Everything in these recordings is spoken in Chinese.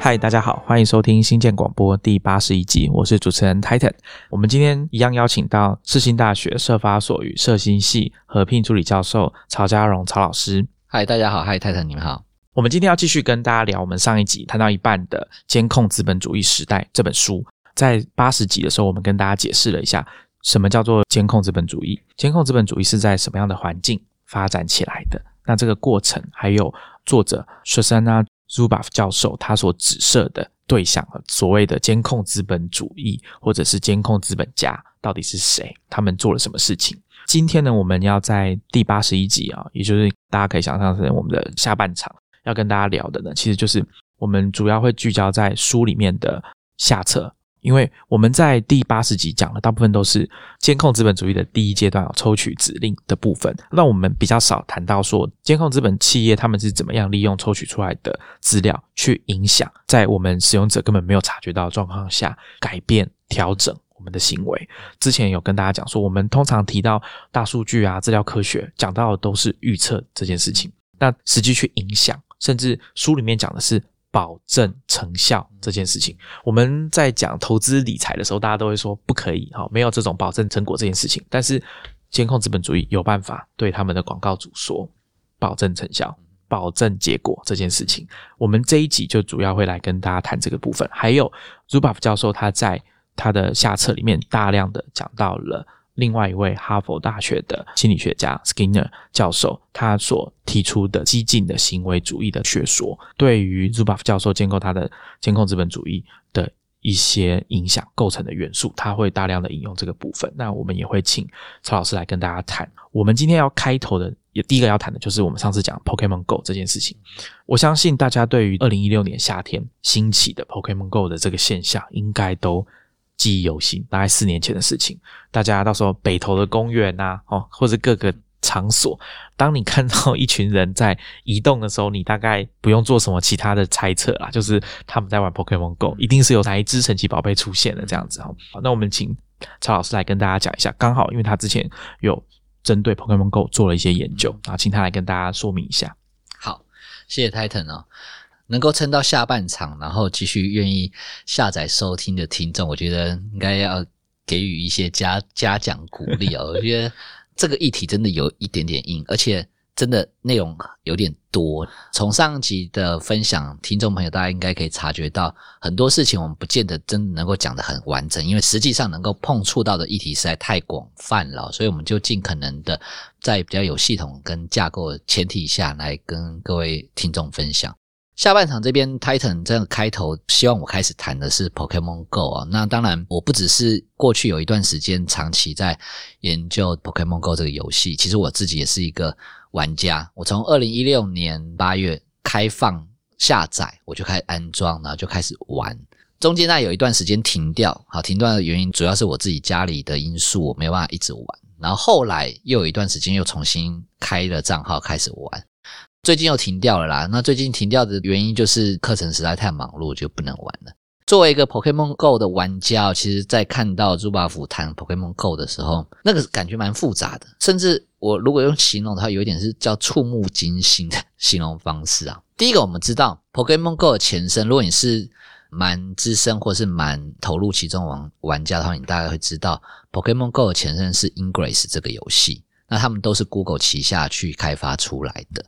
嗨，大家好，欢迎收听新建广播第八十一集，我是主持人 Titan。我们今天一样邀请到世新大学社发所与社新系合聘助理教授曹家荣曹老师。嗨，大家好，嗨，，Titan，，你们好。我们今天要继续跟大家聊我们上一集谈到一半的《监控资本主义时代》这本书。在八十集的时候，我们跟大家解释了一下什么叫做监控资本主义，监控资本主义是在什么样的环境发展起来的。那这个过程，还有作者 Shoshana Zuboff 教授他所指涉的对象，所谓的监控资本主义或者是监控资本家到底是谁？他们做了什么事情？今天呢，我们要在第八十一集啊，也就是大家可以想象成我们的下半场要跟大家聊的呢，其实就是我们主要会聚焦在书里面的下册。因为我们在第八十集讲的大部分都是监控资本主义的第一阶段抽取指令的部分，那我们比较少谈到说监控资本企业他们是怎么样利用抽取出来的资料去影响在我们使用者根本没有察觉到的状况下改变调整我们的行为。之前有跟大家讲说，我们通常提到大数据啊、资料科学，讲到的都是预测这件事情，那实际去影响，甚至书里面讲的是。保证成效这件事情，我们在讲投资理财的时候，大家都会说不可以哈，没有这种保证成果这件事情。但是监控资本主义有办法对他们的广告主说保证成效、保证结果这件事情。我们这一集就主要会来跟大家谈这个部分。还有 Zuboff 教授他在他的下册里面大量的讲到了。另外一位哈佛大学的心理学家 Skinner 教授，他所提出的激进的行为主义的学说，对于 Zuboff 教授建构他的监控资本主义的一些影响构成的元素，他会大量的引用这个部分。那我们也会请曹老师来跟大家谈。我们今天要开头的，也第一个要谈的就是我们上次讲 Pokemon Go 这件事情。我相信大家对于二零一六年夏天兴起的 Pokemon Go 的这个现象，应该都。记忆犹新，大概四年前的事情。大家到时候北投的公园呐，哦，或者各个场所，当你看到一群人在移动的时候，你大概不用做什么其他的猜测啦，就是他们在玩 Pokemon Go，一定是有哪一只神奇宝贝出现了这样子哦。那我们请曹老师来跟大家讲一下，刚好因为他之前有针对 Pokemon Go 做了一些研究，然后请他来跟大家说明一下。好，谢谢 Titan 哦。能够撑到下半场，然后继续愿意下载收听的听众，我觉得应该要给予一些嘉嘉奖鼓励哦。我觉得这个议题真的有一点点硬，而且真的内容有点多。从上集的分享，听众朋友大家应该可以察觉到很多事情，我们不见得真能够讲得很完整，因为实际上能够碰触到的议题实在太广泛了，所以我们就尽可能的在比较有系统跟架构的前提下来跟各位听众分享。下半场这边，Titan 这样开头，希望我开始谈的是 Pokemon Go 啊。那当然，我不只是过去有一段时间长期在研究 Pokemon Go 这个游戏，其实我自己也是一个玩家。我从二零一六年八月开放下载，我就开始安装，然后就开始玩。中间那有一段时间停掉，好，停断的原因主要是我自己家里的因素，我没有办法一直玩。然后后来又有一段时间又重新开了账号开始玩。最近又停掉了啦。那最近停掉的原因就是课程实在太忙碌，就不能玩了。作为一个 Pokemon Go 的玩家，其实，在看到朱巴福谈 Pokemon Go 的时候，那个感觉蛮复杂的。甚至我如果用形容的话，有一点是叫触目惊心的形容方式啊。第一个，我们知道 Pokemon Go 的前身，如果你是蛮资深或是蛮投入其中玩玩家的话，你大概会知道 Pokemon Go 的前身是 Ingress 这个游戏。那他们都是 Google 旗下去开发出来的。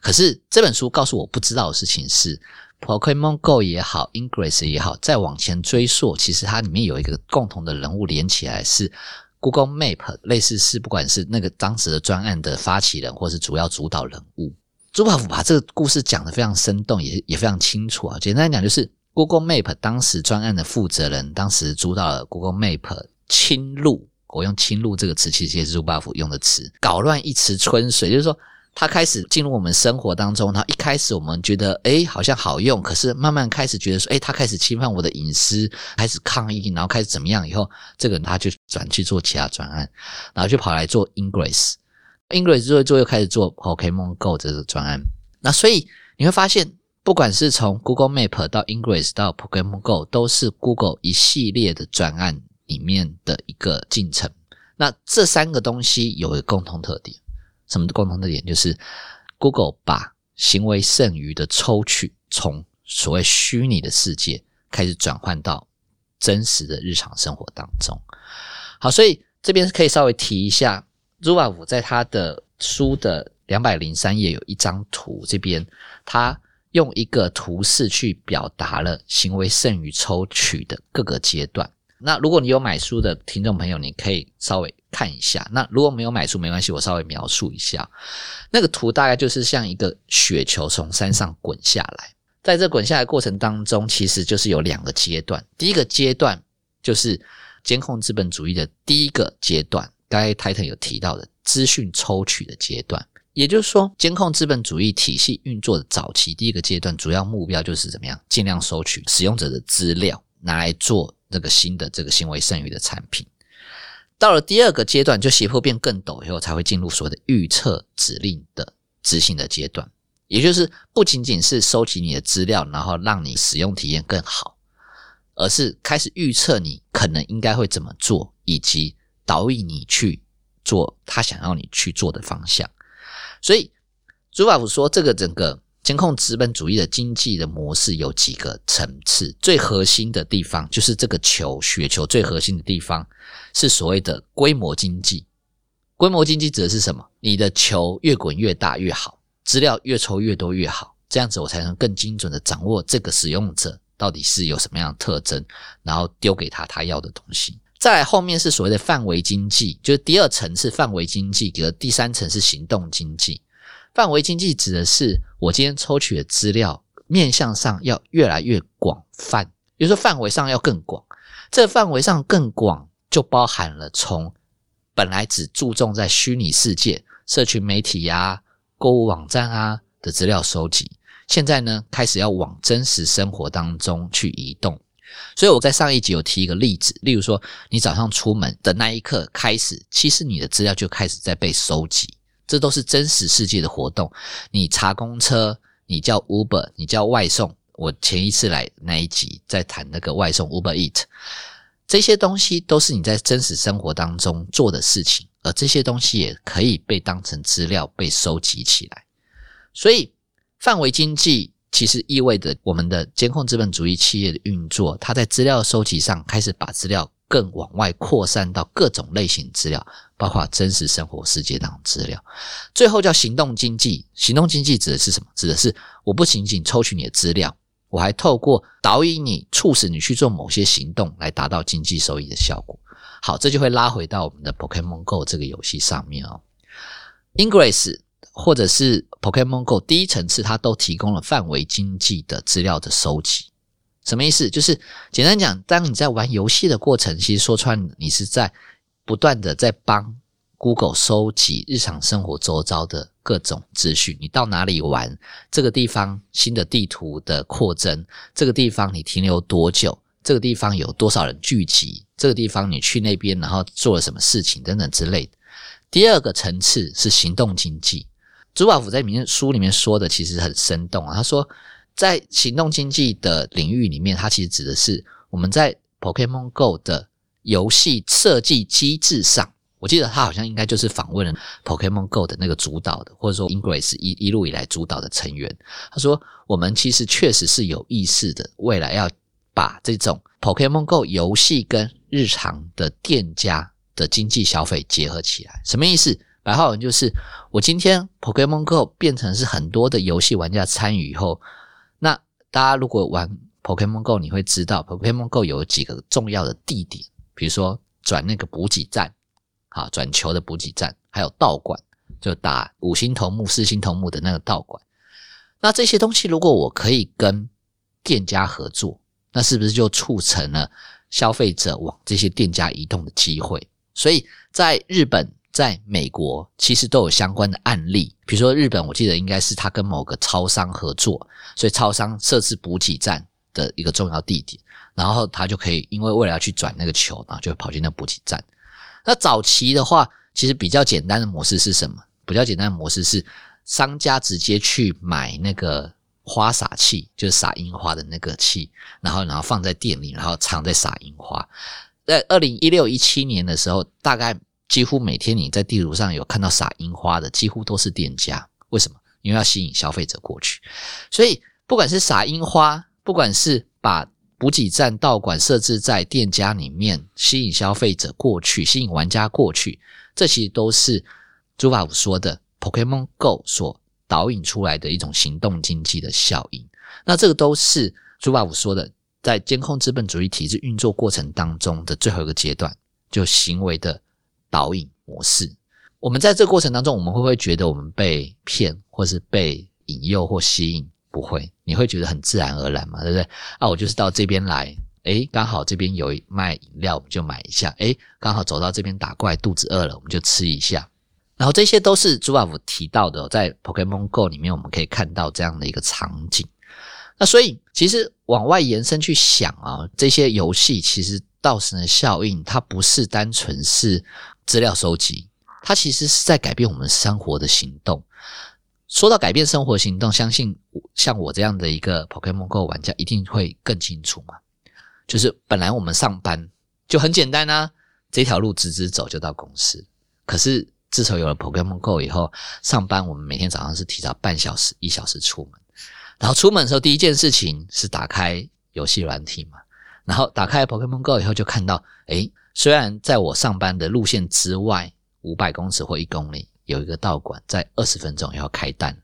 可是这本书告诉我不知道的事情是，Pokemon Go 也好，Ingress 也好，再往前追溯，其实它里面有一个共同的人物连起来是 Google Map，类似是不管是那个当时的专案的发起人，或是主要主导人物。朱宝福把这个故事讲得非常生动，也也非常清楚啊。简单来讲，就是 Google Map 当时专案的负责人，当时主导了 Google Map 侵入。我用“侵入”这个词，其实也是 Zuboff 用的词，搞乱一池春水，就是说，他开始进入我们生活当中。然后一开始我们觉得，哎，好像好用，可是慢慢开始觉得说，哎，他开始侵犯我的隐私，开始抗议，然后开始怎么样？以后这个人他就转去做其他专案，然后就跑来做 Ingress，Ingress 做做又开始做 Pokemon Go 这个专案。那所以你会发现，不管是从 Google Map 到 Ingress 到 Pokemon Go，都是 Google 一系列的专案。里面的一个进程，那这三个东西有一个共同特点，什么共同特点？就是 Google 把行为剩余的抽取从所谓虚拟的世界开始转换到真实的日常生活当中。好，所以这边可以稍微提一下 z u b a v 在他的书的两百零三页有一张图，这边他用一个图示去表达了行为剩余抽取的各个阶段。那如果你有买书的听众朋友，你可以稍微看一下。那如果没有买书没关系，我稍微描述一下。那个图大概就是像一个雪球从山上滚下来，在这滚下来过程当中，其实就是有两个阶段。第一个阶段就是监控资本主义的第一个阶段，刚才 Titan 有提到的资讯抽取的阶段，也就是说，监控资本主义体系运作的早期第一个阶段，主要目标就是怎么样，尽量收取使用者的资料，拿来做。这个新的这个行为剩余的产品，到了第二个阶段，就胁迫变更陡以后，才会进入所谓的预测指令的执行的阶段。也就是不仅仅是收集你的资料，然后让你使用体验更好，而是开始预测你可能应该会怎么做，以及导引你去做他想要你去做的方向。所以，朱法夫说，这个整个。监控资本主义的经济的模式有几个层次，最核心的地方就是这个球雪球最核心的地方是所谓的规模经济。规模经济指的是什么？你的球越滚越大越好，资料越抽越多越好，这样子我才能更精准的掌握这个使用者到底是有什么样的特征，然后丢给他他要的东西。再后面是所谓的范围经济，就是第二层是范围经济，而第三层是行动经济。范围经济指的是我今天抽取的资料面向上要越来越广泛，比如说范围上要更广。这范围上更广，就包含了从本来只注重在虚拟世界、社群媒体呀、购物网站啊的资料收集，现在呢开始要往真实生活当中去移动。所以我在上一集有提一个例子，例如说你早上出门的那一刻开始，其实你的资料就开始在被收集。这都是真实世界的活动。你查公车，你叫 Uber，你叫外送。我前一次来那一集在谈那个外送 Uber Eat，这些东西都是你在真实生活当中做的事情，而这些东西也可以被当成资料被收集起来。所以，范围经济其实意味着我们的监控资本主义企业的运作，它在资料收集上开始把资料。更往外扩散到各种类型资料，包括真实生活世界当中资料。最后叫行动经济，行动经济指的是什么？指的是我不仅仅抽取你的资料，我还透过导引你、促使你去做某些行动，来达到经济收益的效果。好，这就会拉回到我们的 Pokemon Go 这个游戏上面哦。Ingress 或者是 Pokemon Go 第一层次，它都提供了范围经济的资料的收集。什么意思？就是简单讲，当你在玩游戏的过程，其实说穿你是在不断的在帮 Google 收集日常生活周遭的各种资讯。你到哪里玩？这个地方新的地图的扩增，这个地方你停留多久？这个地方有多少人聚集？这个地方你去那边然后做了什么事情等等之类的。第二个层次是行动经济。朱宝福在里面书里面说的其实很生动啊，他说。在行动经济的领域里面，它其实指的是我们在 Pokemon Go 的游戏设计机制上。我记得他好像应该就是访问了 Pokemon Go 的那个主导的，或者说 Ingress 一一路以来主导的成员。他说，我们其实确实是有意识的，未来要把这种 Pokemon Go 游戏跟日常的店家的经济消费结合起来。什么意思？白话文就是，我今天 Pokemon Go 变成是很多的游戏玩家参与以后。那大家如果玩 Pokemon Go，你会知道 Pokemon Go 有几个重要的地点，比如说转那个补给站，啊，转球的补给站，还有道馆，就打五星头目、四星头目的那个道馆。那这些东西，如果我可以跟店家合作，那是不是就促成了消费者往这些店家移动的机会？所以在日本。在美国，其实都有相关的案例。比如说日本，我记得应该是他跟某个超商合作，所以超商设置补给站的一个重要地点，然后他就可以因为为了要去转那个球，然后就跑进那补给站。那早期的话，其实比较简单的模式是什么？比较简单的模式是商家直接去买那个花洒器，就是撒樱花的那个器，然后然后放在店里，然后常在撒樱花。在二零一六一七年的时候，大概。几乎每天你在地图上有看到撒樱花的，几乎都是店家。为什么？因为要吸引消费者过去。所以不管是撒樱花，不管是把补给站道馆设置在店家里面，吸引消费者过去，吸引玩家过去，这其实都是朱法武说的 Pokemon Go 所导引出来的一种行动经济的效应。那这个都是朱法武说的，在监控资本主义体制运作过程当中的最后一个阶段，就行为的导引模式。我们在这个过程当中，我们会不会觉得我们被骗，或是被引诱或吸引？不会，你会觉得很自然而然嘛，对不对？啊，我就是到这边来，诶，刚好这边有卖饮料，我们就买一下。诶，刚好走到这边打怪，肚子饿了，我们就吃一下。然后这些都是朱老夫提到的，在 Pokemon Go 里面我们可以看到这样的一个场景。那所以其实往外延伸去想啊，这些游戏其实造成的效应，它不是单纯是资料收集，它其实是在改变我们生活的行动。说到改变生活行动，相信像我这样的一个 Pokemon Go 玩家一定会更清楚嘛。就是本来我们上班就很简单啊，这条路直直走就到公司。可是自从有了 Pokemon Go 以后，上班我们每天早上是提早半小时、一小时出门，然后出门的时候第一件事情是打开游戏软体嘛，然后打开 Pokemon Go 以后就看到，诶，虽然在我上班的路线之外五百公尺或一公里。有一个道馆在二十分钟要开单，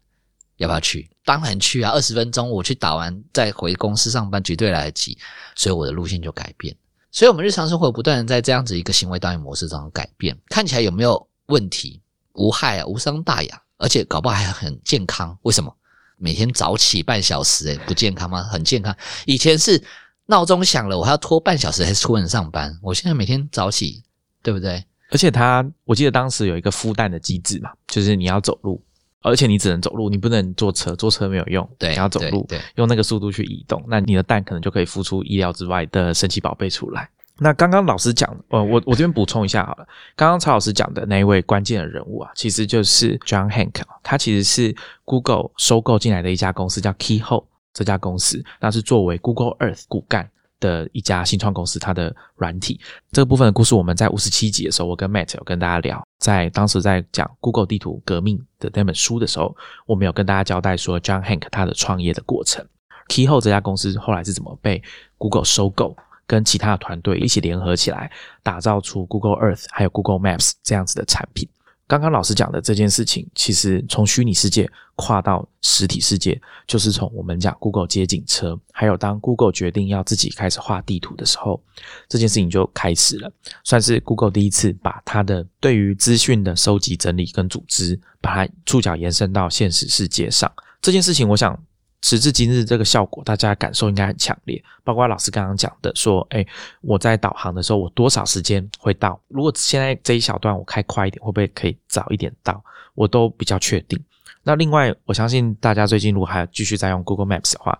要不要去？当然去啊！二十分钟我去打完再回公司上班绝对来得及，所以我的路线就改变。所以，我们日常生活不断的在这样子一个行为导演模式中改变，看起来有没有问题？无害啊，无伤大雅，而且搞不好还很健康。为什么？每天早起半小时，诶不健康吗？很健康。以前是闹钟响了，我还要拖半小时才出门上班。我现在每天早起，对不对？而且他，我记得当时有一个孵蛋的机制嘛，就是你要走路，而且你只能走路，你不能坐车，坐车没有用，对，你要走路，对，用那个速度去移动，那你的蛋可能就可以孵出意料之外的神奇宝贝出来。那刚刚老师讲，呃，我我这边补充一下好了，刚刚曹老师讲的那一位关键的人物啊，其实就是 John Hank，他其实是 Google 收购进来的一家公司叫 Keyhole 这家公司，那是作为 Google Earth 骨干。的一家新创公司，它的软体这个部分的故事，我们在五十七集的时候，我跟 Matt 有跟大家聊，在当时在讲 Google 地图革命的那本书的时候，我们有跟大家交代说，John Hank 他的创业的过程，Keyhole 这家公司后来是怎么被 Google 收购，跟其他的团队一起联合起来，打造出 Google Earth 还有 Google Maps 这样子的产品。刚刚老师讲的这件事情，其实从虚拟世界跨到实体世界，就是从我们讲 Google 街景车，还有当 Google 决定要自己开始画地图的时候，这件事情就开始了，算是 Google 第一次把它的对于资讯的收集、整理跟组织，把它触角延伸到现实世界上。这件事情，我想。时至今日，这个效果大家感受应该很强烈。包括老师刚刚讲的，说，哎，我在导航的时候，我多少时间会到？如果现在这一小段我开快一点，会不会可以早一点到？我都比较确定。那另外，我相信大家最近如果还继续在用 Google Maps 的话，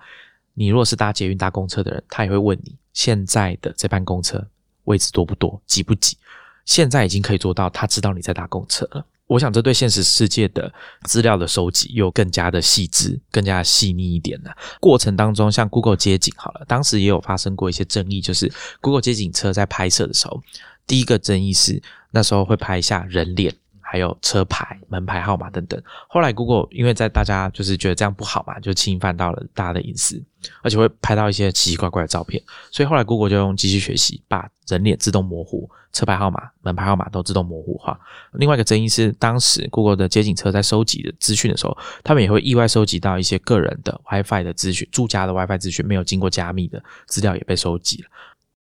你如果是搭捷运、搭公车的人，他也会问你现在的这班公车位置多不多、挤不挤？现在已经可以做到，他知道你在搭公车了。我想，这对现实世界的资料的收集又更加的细致、更加细腻一点了。过程当中，像 Google 街景好了，当时也有发生过一些争议，就是 Google 街景车在拍摄的时候，第一个争议是那时候会拍一下人脸。还有车牌、门牌号码等等。后来，Google 因为在大家就是觉得这样不好嘛，就侵犯到了大家的隐私，而且会拍到一些奇奇怪怪的照片。所以后来，Google 就用机器学习，把人脸自动模糊，车牌号码、门牌号码都自动模糊化。另外一个争议是，当时 Google 的街景车在收集的资讯的时候，他们也会意外收集到一些个人的 WiFi 的资讯、住家的 WiFi 资讯，没有经过加密的资料也被收集了。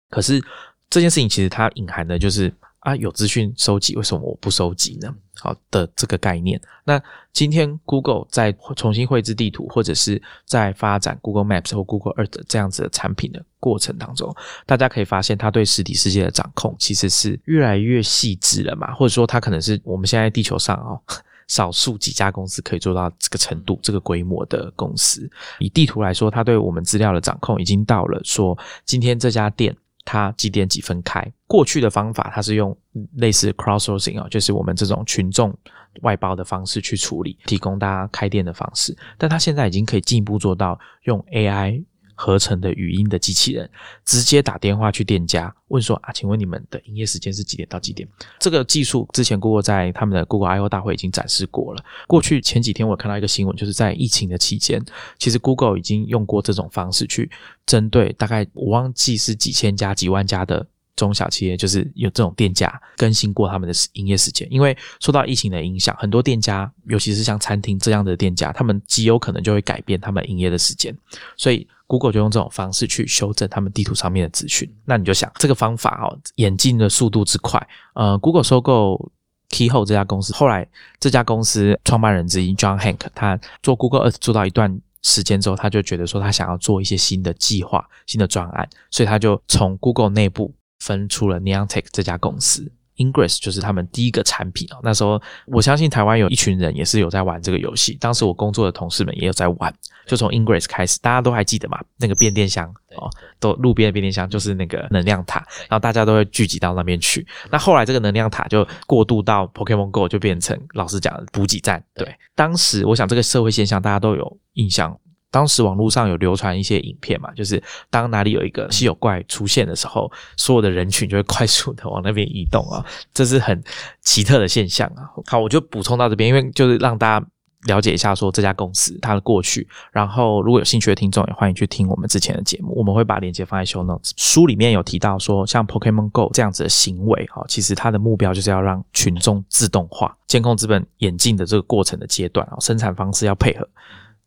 可是这件事情其实它隐含的就是。啊，有资讯收集，为什么我不收集呢？好的，这个概念。那今天 Google 在重新绘制地图，或者是在发展 Google Maps 或 Google Earth 这样子的产品的过程当中，大家可以发现，它对实体世界的掌控其实是越来越细致了嘛？或者说，它可能是我们现在地球上哦，少数几家公司可以做到这个程度、这个规模的公司。以地图来说，它对我们资料的掌控已经到了说，今天这家店。它几点几分开？过去的方法，它是用类似 crowdsourcing 啊，就是我们这种群众外包的方式去处理，提供大家开店的方式。但它现在已经可以进一步做到用 AI 合成的语音的机器人，直接打电话去店家问说啊，请问你们的营业时间是几点到几点？这个技术之前 Google 在他们的 Google I/O 大会已经展示过了。过去前几天我看到一个新闻，就是在疫情的期间，其实 Google 已经用过这种方式去针对大概我忘记是几千家、几万家的。中小企业就是有这种店家更新过他们的营业时间，因为受到疫情的影响，很多店家，尤其是像餐厅这样的店家，他们极有可能就会改变他们营业的时间。所以 Google 就用这种方式去修正他们地图上面的资讯。那你就想，这个方法哦，演进的速度之快，呃，Google 收购 Keyhole 这家公司，后来这家公司创办人之一 John Hank，他做 Google Earth 做到一段时间之后，他就觉得说他想要做一些新的计划、新的专案，所以他就从 Google 内部。分出了 Neontech 这家公司，Ingress 就是他们第一个产品哦。那时候我相信台湾有一群人也是有在玩这个游戏，当时我工作的同事们也有在玩。就从 Ingress 开始，大家都还记得嘛？那个变电箱哦，都路边的变电箱就是那个能量塔，然后大家都会聚集到那边去。那后来这个能量塔就过渡到 Pokemon Go，就变成老师讲的补给站。对，当时我想这个社会现象大家都有印象。当时网络上有流传一些影片嘛，就是当哪里有一个稀有怪出现的时候，所有的人群就会快速的往那边移动啊，这是很奇特的现象啊。好，我就补充到这边，因为就是让大家了解一下说这家公司它的过去。然后如果有兴趣的听众，也欢迎去听我们之前的节目，我们会把链接放在 show notes。书里面有提到说，像 Pokemon Go 这样子的行为，哈，其实它的目标就是要让群众自动化监控资本演进的这个过程的阶段啊，生产方式要配合。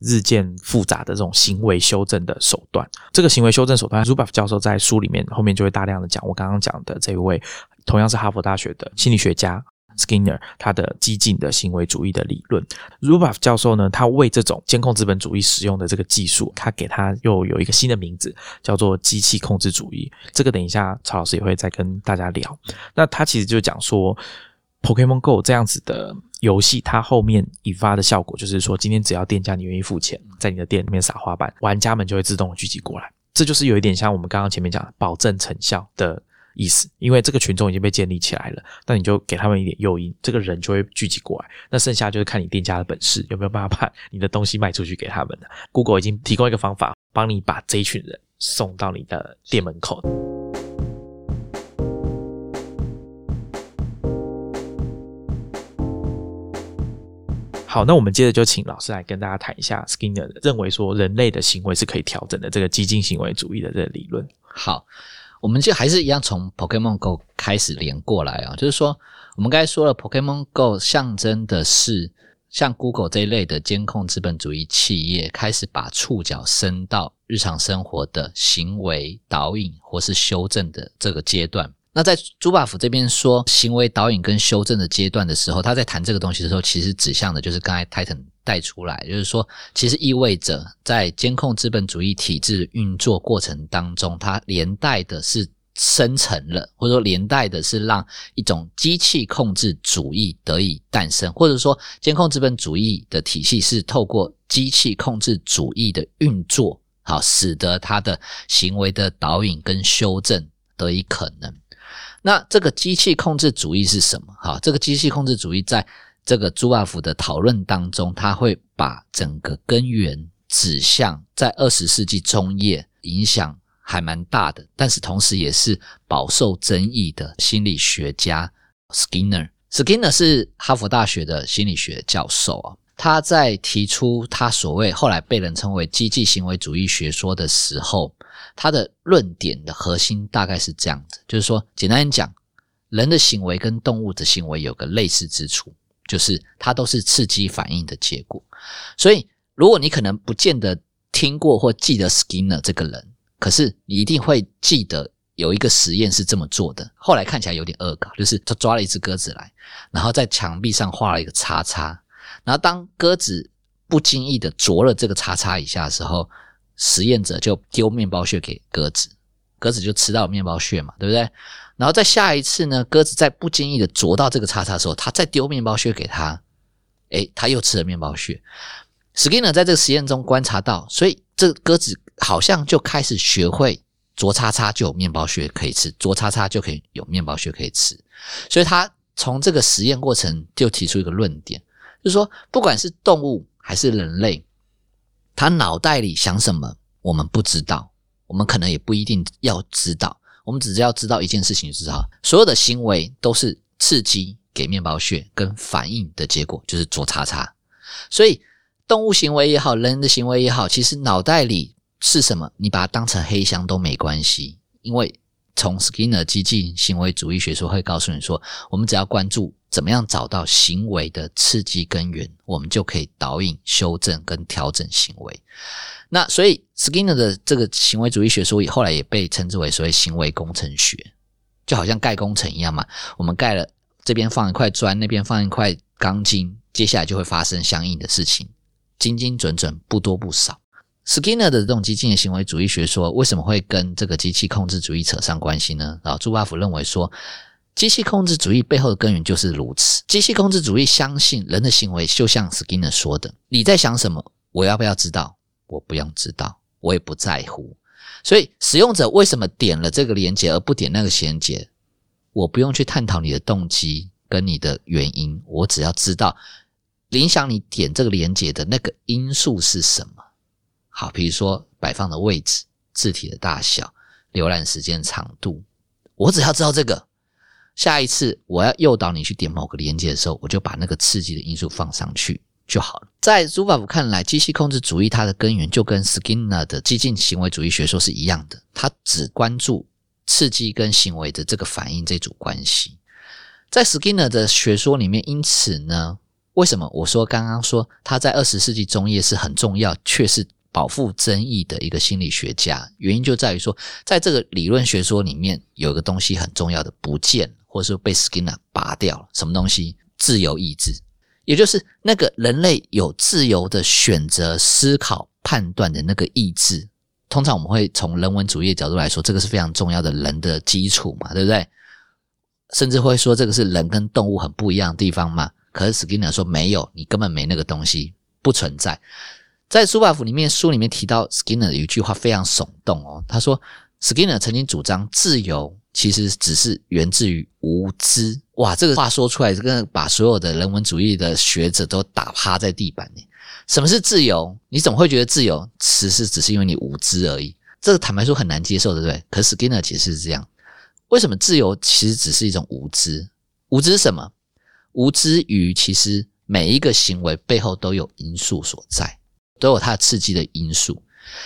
日渐复杂的这种行为修正的手段，这个行为修正手段，Zuboff 教授在书里面后面就会大量的讲。我刚刚讲的这位，同样是哈佛大学的心理学家 Skinner，他的激进的行为主义的理论。Zuboff 教授呢，他为这种监控资本主义使用的这个技术，他给他又有一个新的名字，叫做机器控制主义。这个等一下曹老师也会再跟大家聊。那他其实就讲说。Pokemon Go 这样子的游戏，它后面引发的效果就是说，今天只要店家你愿意付钱，在你的店里面撒花瓣，玩家们就会自动聚集过来。这就是有一点像我们刚刚前面讲的保证成效的意思，因为这个群众已经被建立起来了，那你就给他们一点诱因，这个人就会聚集过来。那剩下就是看你店家的本事，有没有办法把你的东西卖出去给他们的。Google 已经提供一个方法，帮你把这一群人送到你的店门口。好，那我们接着就请老师来跟大家谈一下 Skinner 认为说人类的行为是可以调整的这个激进行为主义的这个理论。好，我们就还是一样从 Pokemon Go 开始连过来啊，就是说我们刚才说了，Pokemon Go 象征的是像 Google 这一类的监控资本主义企业开始把触角伸到日常生活的行为导引或是修正的这个阶段。那在朱巴夫这边说行为导引跟修正的阶段的时候，他在谈这个东西的时候，其实指向的就是刚才 Titan 带出来，就是说，其实意味着在监控资本主义体制运作过程当中，它连带的是生成了，或者说连带的是让一种机器控制主义得以诞生，或者说监控资本主义的体系是透过机器控制主义的运作，好，使得它的行为的导引跟修正得以可能。那这个机器控制主义是什么？哈，这个机器控制主义在这个朱瓦夫的讨论当中，他会把整个根源指向在二十世纪中叶影响还蛮大的，但是同时也是饱受争议的心理学家 Skinner。Skinner 是哈佛大学的心理学教授啊，他在提出他所谓后来被人称为机器行为主义学说的时候。他的论点的核心大概是这样子，就是说，简单讲，人的行为跟动物的行为有个类似之处，就是它都是刺激反应的结果。所以，如果你可能不见得听过或记得 Skinner 这个人，可是你一定会记得有一个实验是这么做的。后来看起来有点恶搞，就是他抓了一只鸽子来，然后在墙壁上画了一个叉叉，然后当鸽子不经意的啄了这个叉叉一下的时候。实验者就丢面包屑给鸽子，鸽子就吃到面包屑嘛，对不对？然后在下一次呢，鸽子在不经意的啄到这个叉叉的时候，他再丢面包屑给他，诶，他又吃了面包屑。Skinner 在这个实验中观察到，所以这鸽子好像就开始学会啄叉叉就有面包屑可以吃，啄叉叉就可以有面包屑可以吃。所以他从这个实验过程就提出一个论点，就是说，不管是动物还是人类。他脑袋里想什么，我们不知道，我们可能也不一定要知道。我们只是要知道一件事情，就是哈，所有的行为都是刺激给面包屑跟反应的结果，就是左叉叉。所以动物行为也好，人的行为也好，其实脑袋里是什么，你把它当成黑箱都没关系，因为从 Skinner 激进行为主义学说会告诉你说，我们只要关注怎么样找到行为的刺激根源，我们就可以导引、修正跟调整行为。那所以 Skinner 的这个行为主义学说，后来也被称之为所谓行为工程学，就好像盖工程一样嘛。我们盖了这边放一块砖，那边放一块钢筋，接下来就会发生相应的事情，精精准准，不多不少。Skinner 的这种激进的行为主义学说，为什么会跟这个机器控制主义扯上关系呢？啊，朱巴甫认为说，机器控制主义背后的根源就是如此。机器控制主义相信人的行为就像 Skinner 说的，你在想什么，我要不要知道？我不用知道，我也不在乎。所以使用者为什么点了这个连接而不点那个衔接？我不用去探讨你的动机跟你的原因，我只要知道影响你点这个连接的那个因素是什么。好，比如说摆放的位置、字体的大小、浏览时间长度，我只要知道这个，下一次我要诱导你去点某个连接的时候，我就把那个刺激的因素放上去。就好了。在朱巴夫看来，机器控制主义它的根源就跟 Skinner 的激进行为主义学说是一样的，它只关注刺激跟行为的这个反应这组关系。在 Skinner 的学说里面，因此呢，为什么我说刚刚说他在二十世纪中叶是很重要，却是饱负争议的一个心理学家？原因就在于说，在这个理论学说里面，有一个东西很重要的不见，或者说被 Skinner 拔掉了，什么东西？自由意志。也就是那个人类有自由的选择、思考、判断的那个意志。通常我们会从人文主义的角度来说，这个是非常重要的人的基础嘛，对不对？甚至会说这个是人跟动物很不一样的地方嘛。可是 Skinner 说没有，你根本没那个东西，不存在。在苏巴夫里面书里面提到 Skinner 有一句话非常耸动哦，他说 Skinner 曾经主张自由。其实只是源自于无知哇！这个话说出来，这个把所有的人文主义的学者都打趴在地板。什么是自由？你怎么会觉得自由？其实只是因为你无知而已。这个坦白说很难接受，对不对？可是 Skinner 解释是这样：为什么自由其实只是一种无知？无知什么？无知于其实每一个行为背后都有因素所在，都有它刺激的因素。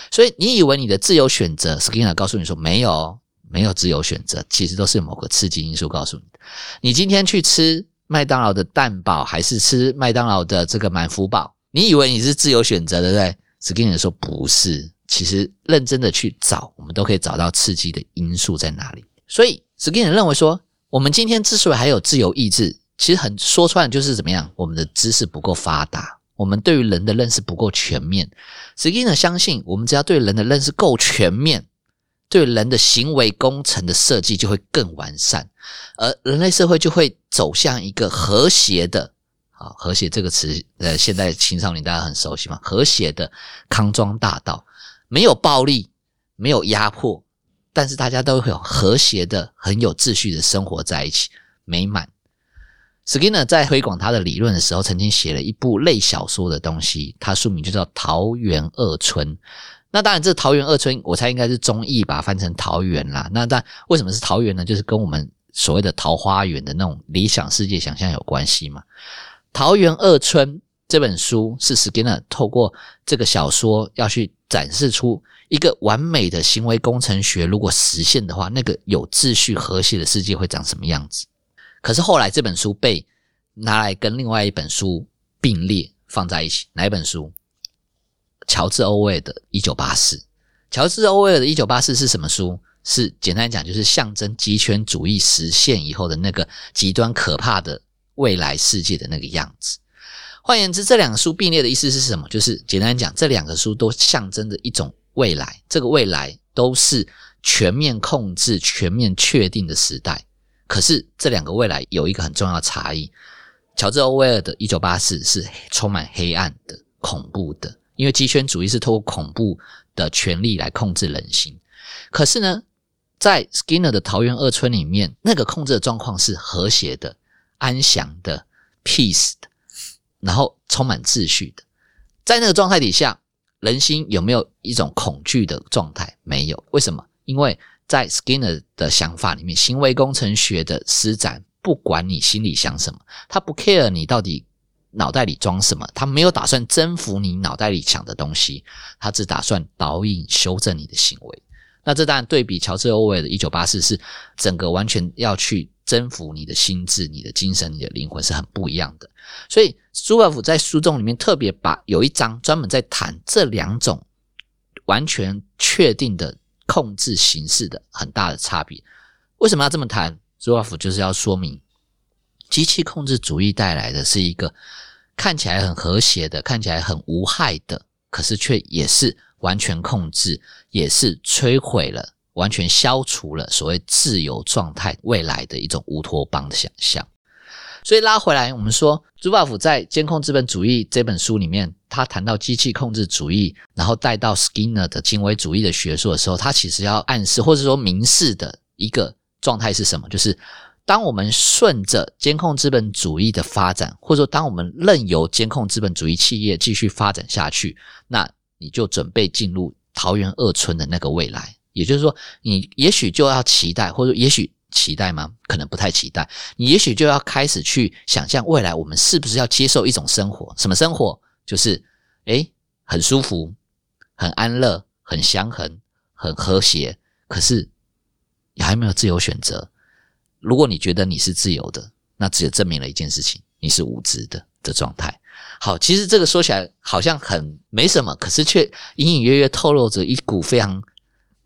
所以你以为你的自由选择，Skinner 告诉你说没有。没有自由选择，其实都是某个刺激因素告诉你的。你今天去吃麦当劳的蛋堡，还是吃麦当劳的这个满福堡？你以为你是自由选择，对不对？Skinner 说不是，其实认真的去找，我们都可以找到刺激的因素在哪里。所以 Skinner 认为说，我们今天之所以还有自由意志，其实很说穿就是怎么样，我们的知识不够发达，我们对于人的认识不够全面。Skinner 相信，我们只要对人的认识够全面。对人的行为工程的设计就会更完善，而人类社会就会走向一个和谐的，啊，和谐这个词，呃，现在青少年大家很熟悉嘛，和谐的康庄大道，没有暴力，没有压迫，但是大家都会有和谐的、很有秩序的生活在一起，美满。Skinner 在推广他的理论的时候，曾经写了一部类小说的东西，他书名就叫《桃园二村》。那当然，这桃园二村，我猜应该是中译吧翻成桃园啦。那但为什么是桃园呢？就是跟我们所谓的桃花源的那种理想世界想象有关系嘛。桃园二村这本书是 Skinner 透过这个小说要去展示出一个完美的行为工程学，如果实现的话，那个有秩序和谐的世界会长什么样子？可是后来这本书被拿来跟另外一本书并列放在一起，哪一本书？乔治·欧威尔的《一九八四》，乔治·欧威尔的《一九八四》是什么书？是简单讲，就是象征极权主义实现以后的那个极端可怕的未来世界的那个样子。换言之，这两个书并列的意思是什么？就是简单讲，这两个书都象征着一种未来，这个未来都是全面控制、全面确定的时代。可是这两个未来有一个很重要的差异：乔治·欧威尔的《一九八四》是充满黑暗的、恐怖的。因为极权主义是透过恐怖的权力来控制人心，可是呢，在 Skinner 的桃园二村里面，那个控制的状况是和谐的、安详的、peace 的，然后充满秩序的。在那个状态底下，人心有没有一种恐惧的状态？没有，为什么？因为在 Skinner 的想法里面，行为工程学的施展，不管你心里想什么，他不 care 你到底脑袋里装什么，他没有打算征服你脑袋里想的东西，他只打算导引、修正你的行为。那这当然对比乔治·欧威尔的《一九八四》，是整个完全要去征服你的心智、你的精神、你的灵魂，是很不一样的。所以，苏格夫在书中里面特别把有一章专门在谈这两种完全确定的。控制形式的很大的差别，为什么要这么谈 z o f 就是要说明，机器控制主义带来的是一个看起来很和谐的、看起来很无害的，可是却也是完全控制，也是摧毁了、完全消除了所谓自由状态未来的一种乌托邦的想象。所以拉回来，我们说朱巴甫在《监控资本主义》这本书里面，他谈到机器控制主义，然后带到 Skinner 的行为主义的学说的时候，他其实要暗示或者说明示的一个状态是什么？就是当我们顺着监控资本主义的发展，或者说当我们任由监控资本主义企业继续发展下去，那你就准备进入桃园二村的那个未来。也就是说，你也许就要期待，或者也许。期待吗？可能不太期待。你也许就要开始去想象未来，我们是不是要接受一种生活？什么生活？就是诶，很舒服、很安乐、很祥和、很和谐。可是你还没有自由选择。如果你觉得你是自由的，那只有证明了一件事情：你是无知的的状态。好，其实这个说起来好像很没什么，可是却隐隐约约透露着一股非常。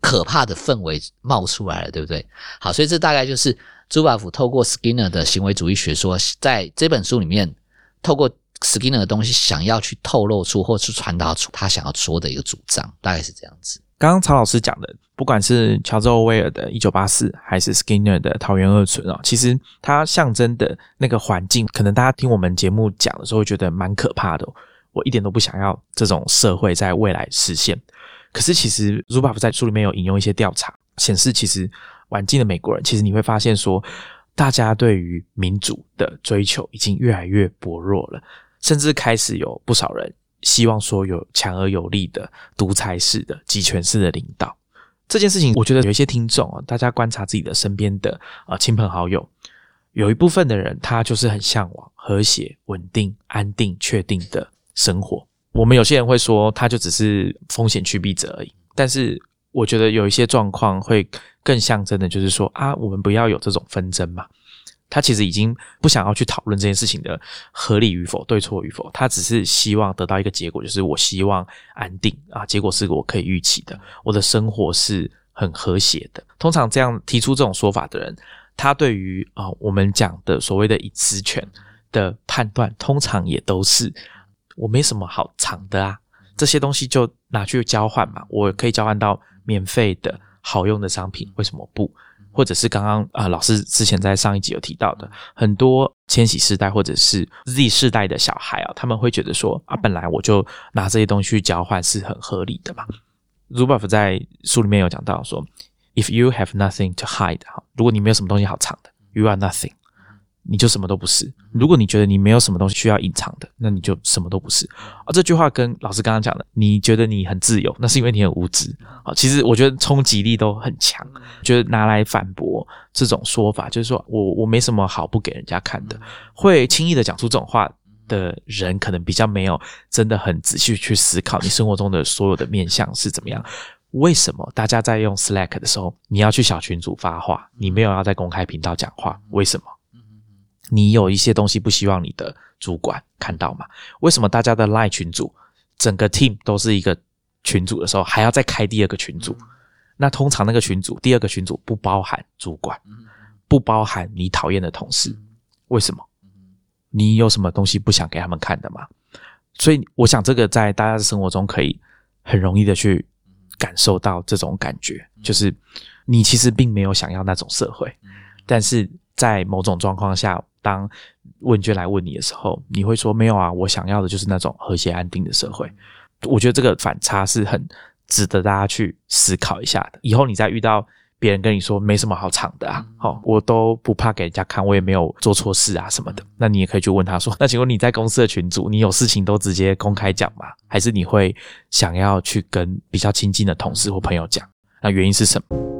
可怕的氛围冒出来了，对不对？好，所以这大概就是朱巴夫透过 Skinner 的行为主义学说，在这本书里面，透过 Skinner 的东西，想要去透露出或是传达出他想要说的一个主张，大概是这样子。刚刚曹老师讲的，不管是乔治·欧威尔的《一九八四》，还是 Skinner 的《桃园二村》啊，其实它象征的那个环境，可能大家听我们节目讲的时候，会觉得蛮可怕的。我一点都不想要这种社会在未来实现。可是，其实 Zuboff 在书里面有引用一些调查，显示其实晚近的美国人，其实你会发现说，大家对于民主的追求已经越来越薄弱了，甚至开始有不少人希望说有强而有力的独裁式的集权式的领导。这件事情，我觉得有一些听众啊，大家观察自己的身边的啊亲朋好友，有一部分的人他就是很向往和谐、稳定、安定、确定的生活。我们有些人会说，他就只是风险趋避者而已。但是，我觉得有一些状况会更象征的，就是说啊，我们不要有这种纷争嘛。他其实已经不想要去讨论这件事情的合理与否、对错与否，他只是希望得到一个结果，就是我希望安定啊，结果是我可以预期的，我的生活是很和谐的。通常这样提出这种说法的人，他对于啊我们讲的所谓的已知权的判断，通常也都是。我没什么好藏的啊，这些东西就拿去交换嘛。我可以交换到免费的好用的商品，为什么不？或者是刚刚啊，老师之前在上一集有提到的，很多千禧世代或者是 Z 世代的小孩啊，他们会觉得说啊，本来我就拿这些东西去交换是很合理的嘛。Zuboff 在书里面有讲到说，If you have nothing to hide，哈，如果你没有什么东西好藏的，You are nothing。你就什么都不是。如果你觉得你没有什么东西需要隐藏的，那你就什么都不是。而这句话跟老师刚刚讲的，你觉得你很自由，那是因为你很无知。啊，其实我觉得冲击力都很强，觉得拿来反驳这种说法，就是说我我没什么好不给人家看的，会轻易的讲出这种话的人，可能比较没有真的很仔细去思考你生活中的所有的面相是怎么样。为什么大家在用 Slack 的时候，你要去小群组发话，你没有要在公开频道讲话？为什么？你有一些东西不希望你的主管看到嘛？为什么大家的 Line 群组整个 team 都是一个群组的时候，还要再开第二个群组？那通常那个群组第二个群组不包含主管，不包含你讨厌的同事，为什么？你有什么东西不想给他们看的吗？所以我想这个在大家的生活中可以很容易的去感受到这种感觉，就是你其实并没有想要那种社会，但是在某种状况下。当问卷来问你的时候，你会说没有啊，我想要的就是那种和谐安定的社会。我觉得这个反差是很值得大家去思考一下的。以后你再遇到别人跟你说没什么好藏的啊，好，我都不怕给人家看，我也没有做错事啊什么的。那你也可以去问他说，那请问你在公司的群组，你有事情都直接公开讲吗？还是你会想要去跟比较亲近的同事或朋友讲？那原因是什么？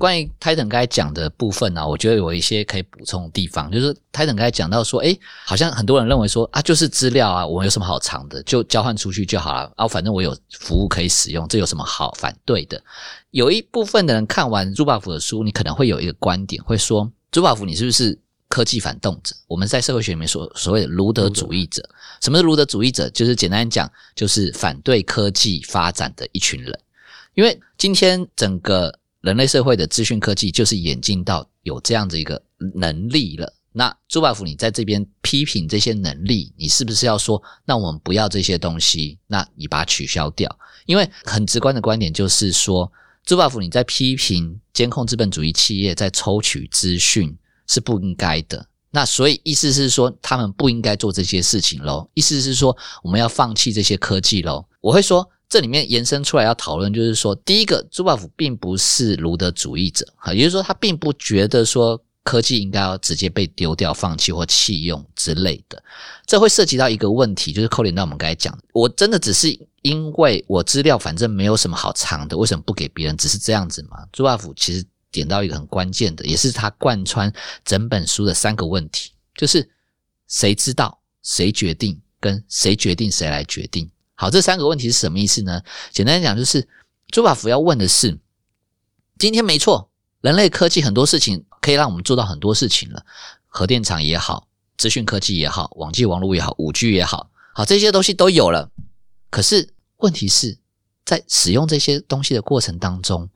关于 Titan 刚才讲的部分呢，我觉得有一些可以补充的地方，就是 Titan 刚才讲到说，哎，好像很多人认为说啊，就是资料啊，我们有什么好藏的，就交换出去就好了啊，反正我有服务可以使用，这有什么好反对的？有一部分的人看完朱巴福的书，你可能会有一个观点，会说朱巴福你是不是科技反动者？我们在社会学里面所所谓的卢德主义者，什么是卢德主义者？就是简单讲，就是反对科技发展的一群人，因为今天整个。人类社会的资讯科技就是演进到有这样的一个能力了。那朱巴福，你在这边批评这些能力，你是不是要说，那我们不要这些东西，那你把它取消掉？因为很直观的观点就是说，朱巴福你在批评监控资本主义企业在抽取资讯是不应该的。那所以意思是说，他们不应该做这些事情喽？意思是说，我们要放弃这些科技喽？我会说。这里面延伸出来要讨论，就是说，第一个，朱巴福并不是卢德主义者，哈，也就是说，他并不觉得说科技应该要直接被丢掉、放弃或弃用之类的。这会涉及到一个问题，就是扣连到我们刚才讲，我真的只是因为我资料反正没有什么好藏的，为什么不给别人？只是这样子吗？朱巴福其实点到一个很关键的，也是他贯穿整本书的三个问题，就是谁知道、谁决定、跟谁决定谁来决定。好，这三个问题是什么意思呢？简单讲，就是朱巴福要问的是：今天没错，人类科技很多事情可以让我们做到很多事情了，核电厂也好，资讯科技也好，网际网络也好，五 G 也好，好这些东西都有了。可是问题是在使用这些东西的过程当中，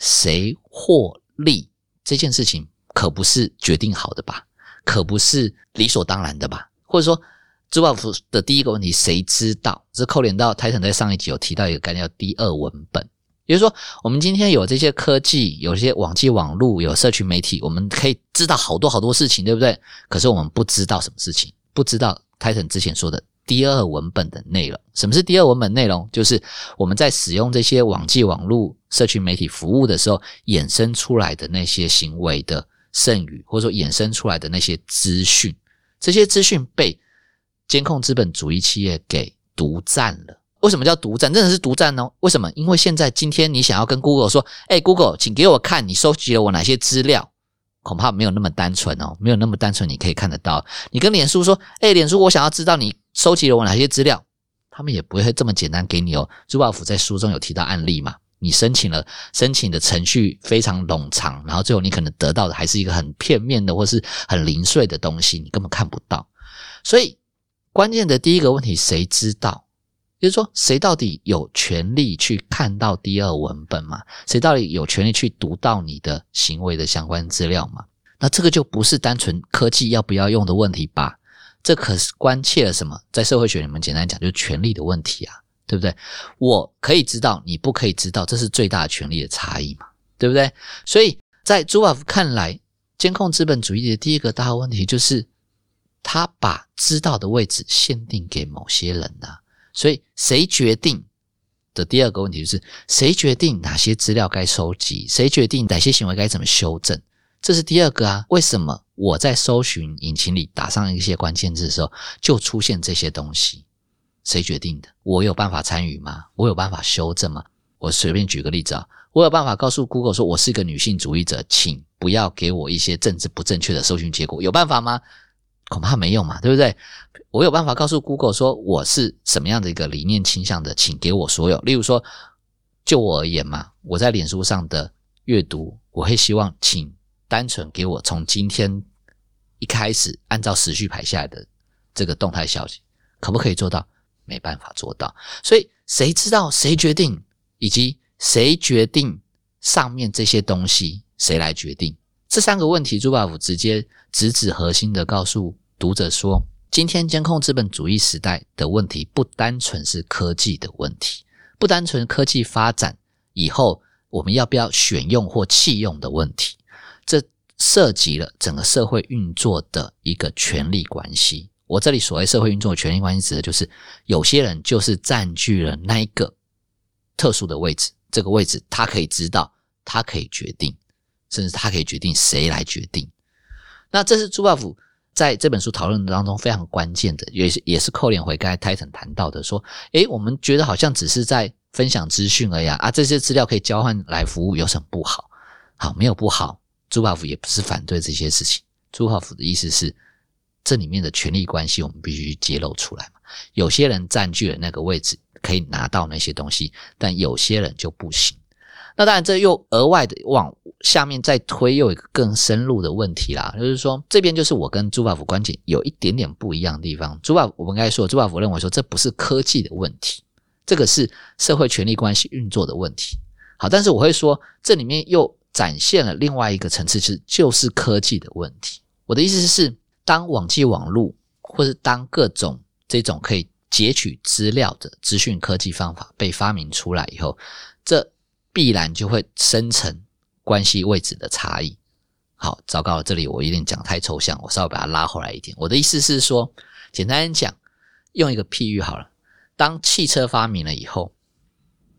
谁获利这件事情可不是决定好的吧？可不是理所当然的吧？或者说？朱巴福的第一个问题，谁知道？这扣连到泰坦在上一集有提到一个概念叫第二文本，也就是说，我们今天有这些科技，有些网际网络，有社群媒体，我们可以知道好多好多事情，对不对？可是我们不知道什么事情，不知道泰坦之前说的第二文本的内容。什么是第二文本内容？就是我们在使用这些网际网络、社群媒体服务的时候，衍生出来的那些行为的剩余，或者说衍生出来的那些资讯，这些资讯被。监控资本主义企业给独占了？为什么叫独占？真的是独占哦？为什么？因为现在今天你想要跟 Google 说：“哎，Google，请给我看你收集了我哪些资料？”恐怕没有那么单纯哦，没有那么单纯，你可以看得到。你跟脸书说：“哎，脸书，我想要知道你收集了我哪些资料？”他们也不会这么简单给你哦。朱宝福在书中有提到案例嘛？你申请了，申请的程序非常冗长，然后最后你可能得到的还是一个很片面的或是很零碎的东西，你根本看不到，所以。关键的第一个问题，谁知道？就是说，谁到底有权利去看到第二文本嘛？谁到底有权利去读到你的行为的相关资料嘛？那这个就不是单纯科技要不要用的问题吧？这可是关切了什么？在社会学里面，简单讲就是权利的问题啊，对不对？我可以知道，你不可以知道，这是最大的权利的差异嘛，对不对？所以在朱瓦夫看来，监控资本主义的第一个大问题就是。他把知道的位置限定给某些人呐，所以谁决定的第二个问题就是谁决定哪些资料该收集，谁决定哪些行为该怎么修正，这是第二个啊。为什么我在搜寻引擎里打上一些关键字的时候就出现这些东西？谁决定的？我有办法参与吗？我有办法修正吗？我随便举个例子啊，我有办法告诉 Google 说我是一个女性主义者，请不要给我一些政治不正确的搜寻结果，有办法吗？恐怕没用嘛，对不对？我有办法告诉 Google 说我是什么样的一个理念倾向的，请给我所有。例如说，就我而言嘛，我在脸书上的阅读，我会希望请单纯给我从今天一开始按照时序排下来的这个动态消息，可不可以做到？没办法做到。所以谁知道谁决定，以及谁决定上面这些东西，谁来决定？这三个问题，朱巴福直接直指核心的告诉读者说：今天监控资本主义时代的问题，不单纯是科技的问题，不单纯科技发展以后我们要不要选用或弃用的问题，这涉及了整个社会运作的一个权力关系。我这里所谓社会运作的权力关系，指的就是有些人就是占据了那一个特殊的位置，这个位置他可以知道，他可以决定，甚至他可以决定谁来决定。那这是朱巴甫在这本书讨论当中非常关键的，也是也是扣连回刚才 Titan 谈到的，说，诶，我们觉得好像只是在分享资讯而已啊，这些资料可以交换来服务，有什么不好？好，没有不好。朱巴甫也不是反对这些事情，朱巴甫的意思是。这里面的权力关系，我们必须揭露出来嘛。有些人占据了那个位置，可以拿到那些东西，但有些人就不行。那当然，这又额外的往下面再推，又有一个更深入的问题啦。就是说，这边就是我跟朱宝福观点有一点点不一样的地方。朱宝，我们刚才说，朱宝福认为说，这不是科技的问题，这个是社会权力关系运作的问题。好，但是我会说，这里面又展现了另外一个层次，是就是科技的问题。我的意思是。当网际网络，或是当各种这种可以截取资料的资讯科技方法被发明出来以后，这必然就会生成关系位置的差异。好，糟糕，这里我有点讲太抽象，我稍微把它拉回来一点。我的意思是说，简单讲，用一个譬喻好了。当汽车发明了以后，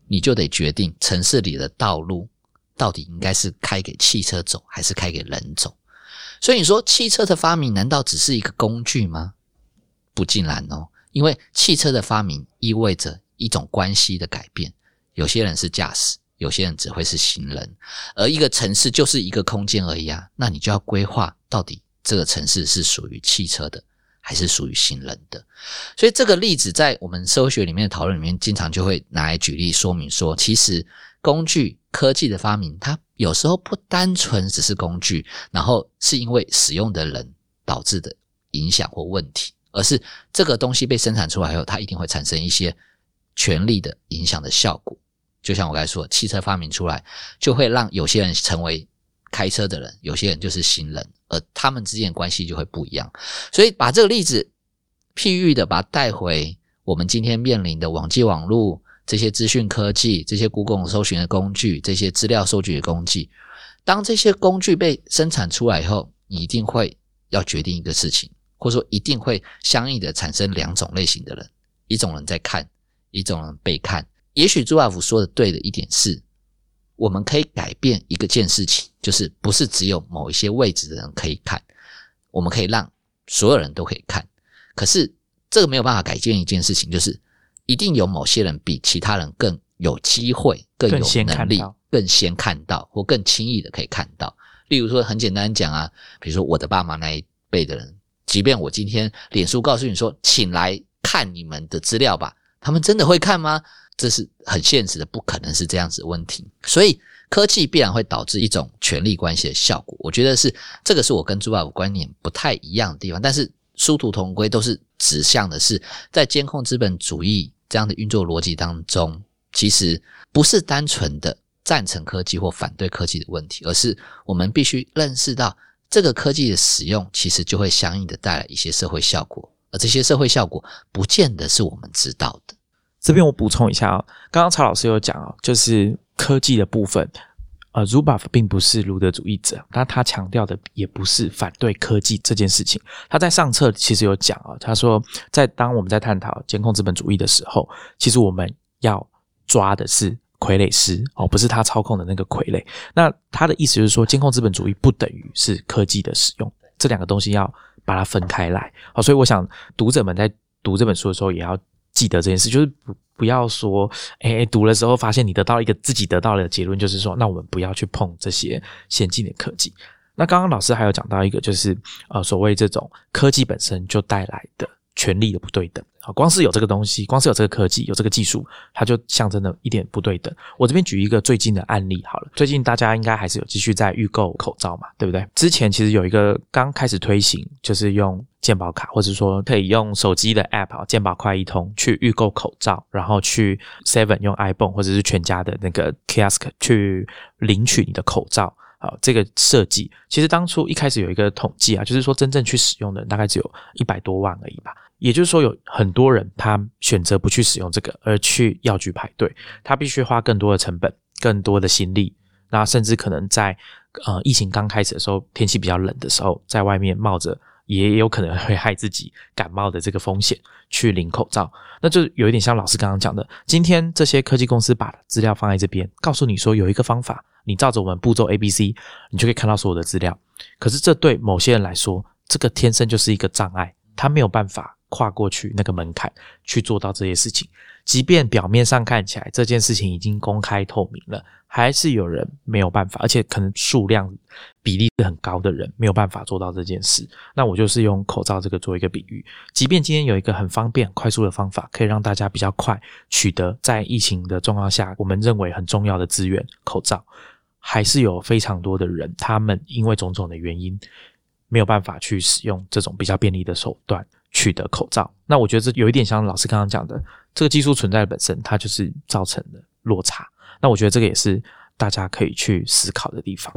你就得决定城市里的道路到底应该是开给汽车走，还是开给人走。所以你说汽车的发明难道只是一个工具吗？不尽然哦，因为汽车的发明意味着一种关系的改变。有些人是驾驶，有些人只会是行人，而一个城市就是一个空间而已啊。那你就要规划到底这个城市是属于汽车的，还是属于行人的。所以这个例子在我们社会学里面的讨论里面，经常就会拿来举例说明说，其实工具科技的发明，它。有时候不单纯只是工具，然后是因为使用的人导致的影响或问题，而是这个东西被生产出来后，它一定会产生一些权力的影响的效果。就像我刚才说，汽车发明出来，就会让有些人成为开车的人，有些人就是行人，而他们之间的关系就会不一样。所以把这个例子譬喻的，把它带回我们今天面临的网际网络。这些资讯科技、这些 Google 搜寻的工具、这些资料收集的工具，当这些工具被生产出来以后，你一定会要决定一个事情，或者说一定会相应的产生两种类型的人：一种人在看，一种人被看。也许朱亚夫说的对的一点是，我们可以改变一个件事情，就是不是只有某一些位置的人可以看，我们可以让所有人都可以看。可是这个没有办法改变一件事情，就是。一定有某些人比其他人更有机会、更有能力、更先看到或更轻易的可以看到。例如说，很简单讲啊，比如说我的爸妈那一辈的人，即便我今天脸书告诉你说，请来看你们的资料吧，他们真的会看吗？这是很现实的，不可能是这样子问题。所以，科技必然会导致一种权力关系的效果。我觉得是这个是我跟朱爸爸观念不太一样的地方，但是。殊途同归，都是指向的是在监控资本主义这样的运作逻辑当中，其实不是单纯的赞成科技或反对科技的问题，而是我们必须认识到这个科技的使用，其实就会相应的带来一些社会效果，而这些社会效果不见得是我们知道的。这边我补充一下啊，刚刚曹老师有讲啊，就是科技的部分。呃，Zuboff 并不是卢德主义者，但他强调的也不是反对科技这件事情。他在上册其实有讲啊，他说，在当我们在探讨监控资本主义的时候，其实我们要抓的是傀儡师哦，不是他操控的那个傀儡。那他的意思就是说，监控资本主义不等于是科技的使用，这两个东西要把它分开来。好，所以我想读者们在读这本书的时候，也要记得这件事，就是不。不要说，哎，读了之后发现你得到一个自己得到的结论，就是说，那我们不要去碰这些先进的科技。那刚刚老师还有讲到一个，就是呃，所谓这种科技本身就带来的权力的不对等。啊，光是有这个东西，光是有这个科技，有这个技术，它就象征了一点不对等。我这边举一个最近的案例好了，最近大家应该还是有继续在预购口罩嘛，对不对？之前其实有一个刚开始推行，就是用健保卡，或者说可以用手机的 App 健保快一通去预购口罩，然后去 Seven 用 iPhone 或者是全家的那个 Kiosk 去领取你的口罩。好，这个设计其实当初一开始有一个统计啊，就是说真正去使用的大概只有一百多万而已吧。也就是说，有很多人他选择不去使用这个，而去药局排队，他必须花更多的成本、更多的心力，那甚至可能在呃疫情刚开始的时候，天气比较冷的时候，在外面冒着也有可能会害自己感冒的这个风险去领口罩。那就有一点像老师刚刚讲的，今天这些科技公司把资料放在这边，告诉你说有一个方法，你照着我们步骤 A、B、C，你就可以看到所有的资料。可是这对某些人来说，这个天生就是一个障碍，他没有办法跨过去那个门槛去做到这些事情。即便表面上看起来这件事情已经公开透明了，还是有人没有办法，而且可能数量比例是很高的人没有办法做到这件事。那我就是用口罩这个做一个比喻，即便今天有一个很方便、快速的方法，可以让大家比较快取得在疫情的状况下我们认为很重要的资源——口罩，还是有非常多的人，他们因为种种的原因没有办法去使用这种比较便利的手段。取得口罩，那我觉得这有一点像老师刚刚讲的，这个技术存在本身，它就是造成的落差。那我觉得这个也是大家可以去思考的地方。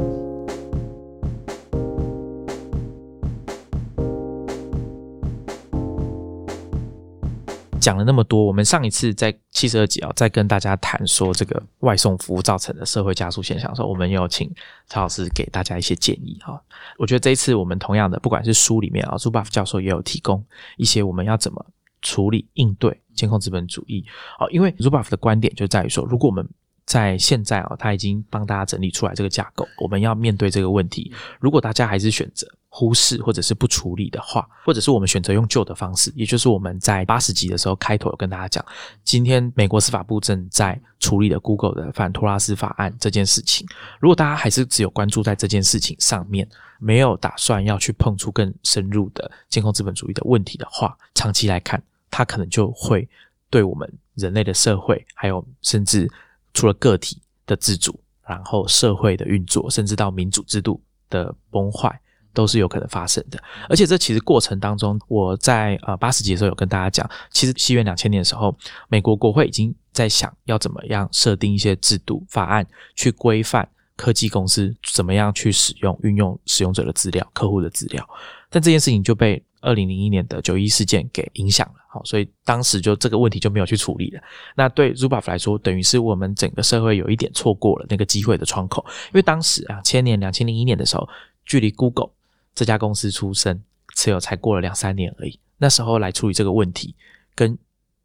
讲了那么多，我们上一次在七十二集啊，在跟大家谈说这个外送服务造成的社会加速现象的时候，我们有请曹老师给大家一些建议哈。我觉得这一次我们同样的，不管是书里面啊，朱巴夫教授也有提供一些我们要怎么处理应对监控资本主义啊，因为朱巴夫的观点就在于说，如果我们在现在啊，他已经帮大家整理出来这个架构，我们要面对这个问题。如果大家还是选择忽视或者是不处理的话，或者是我们选择用旧的方式，也就是我们在八十集的时候开头有跟大家讲，今天美国司法部正在处理的 Google 的反托拉斯法案这件事情。如果大家还是只有关注在这件事情上面，没有打算要去碰触更深入的监控资本主义的问题的话，长期来看，它可能就会对我们人类的社会，还有甚至。除了个体的自主，然后社会的运作，甚至到民主制度的崩坏，都是有可能发生的。而且这其实过程当中，我在呃八十集的时候有跟大家讲，其实西元两千年的时候，美国国会已经在想要怎么样设定一些制度法案，去规范科技公司怎么样去使用运用使用者的资料、客户的资料，但这件事情就被。二零零一年的九一事件给影响了，好，所以当时就这个问题就没有去处理了。那对 Zuboff 来说，等于是我们整个社会有一点错过了那个机会的窗口，因为当时啊，千年两千零一年的时候，距离 Google 这家公司出生持有才过了两三年而已。那时候来处理这个问题，跟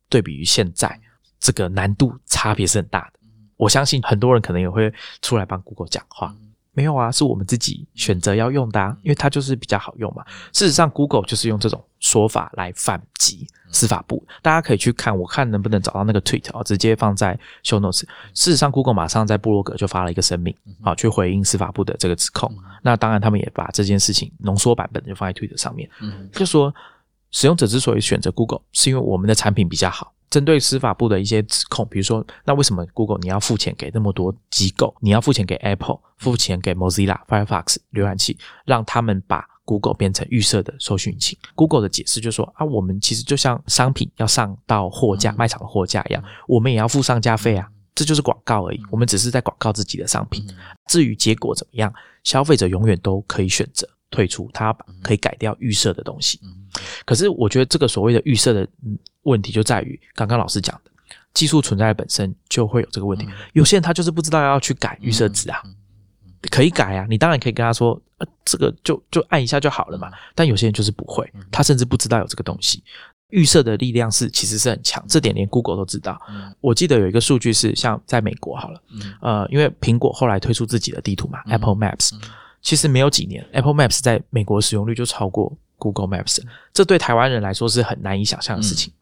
对比于现在，这个难度差别是很大的。我相信很多人可能也会出来帮 Google 讲话。没有啊，是我们自己选择要用的，啊，因为它就是比较好用嘛。事实上，Google 就是用这种说法来反击司法部。大家可以去看，我看能不能找到那个 tweet 啊，直接放在 show notes。事实上，Google 马上在布洛格就发了一个声明，啊，去回应司法部的这个指控。那当然，他们也把这件事情浓缩版本就放在 tweet 上面，就说使用者之所以选择 Google，是因为我们的产品比较好。针对司法部的一些指控，比如说，那为什么 Google 你要付钱给那么多机构？你要付钱给 Apple，付钱给 Mozilla、Firefox 浏览器，让他们把 Google 变成预设的搜寻引擎？Google 的解释就说啊，我们其实就像商品要上到货架卖场的货架一样，我们也要付上架费啊，这就是广告而已。我们只是在广告自己的商品。至于结果怎么样，消费者永远都可以选择退出，他可以改掉预设的东西。可是我觉得这个所谓的预设的问题就在于刚刚老师讲的，技术存在本身就会有这个问题。有些人他就是不知道要去改预设值啊，可以改啊，你当然可以跟他说，呃，这个就就按一下就好了嘛。但有些人就是不会，他甚至不知道有这个东西。预设的力量是其实是很强，这点连 Google 都知道。我记得有一个数据是，像在美国好了，呃，因为苹果后来推出自己的地图嘛，Apple Maps，其实没有几年，Apple Maps 在美国使用率就超过。Google Maps，这对台湾人来说是很难以想象的事情。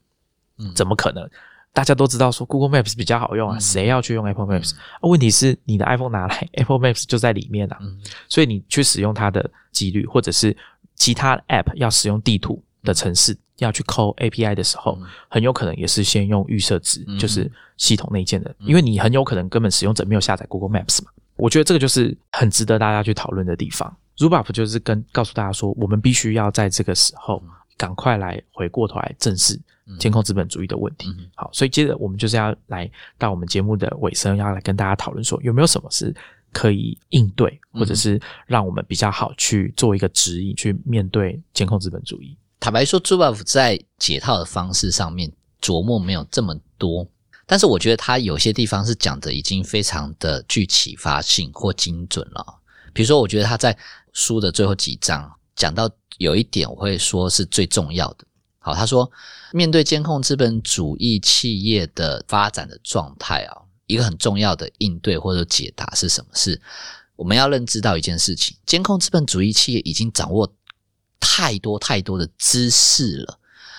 嗯，怎么可能？大家都知道说 Google Maps 比较好用啊，谁要去用 Apple Maps？问题是你的 iPhone 拿来 Apple Maps 就在里面啊，所以你去使用它的几率，或者是其他 App 要使用地图的城市要去扣 API 的时候，很有可能也是先用预设值，就是系统内建的，因为你很有可能根本使用者没有下载 Google Maps 嘛。我觉得这个就是很值得大家去讨论的地方。Zuboff 就是跟告诉大家说，我们必须要在这个时候赶快来回过头来正视监控资本主义的问题。好，所以接着我们就是要来到我们节目的尾声，要来跟大家讨论说，有没有什么是可以应对，或者是让我们比较好去做一个指引，去面对监控资本主义。坦白说，Zuboff 在解套的方式上面琢磨没有这么多，但是我觉得他有些地方是讲的已经非常的具启发性或精准了。比如说，我觉得他在书的最后几章讲到有一点，我会说是最重要的。好，他说，面对监控资本主义企业的发展的状态啊，一个很重要的应对或者解答是什么？是我们要认知到一件事情：监控资本主义企业已经掌握太多太多的知识了。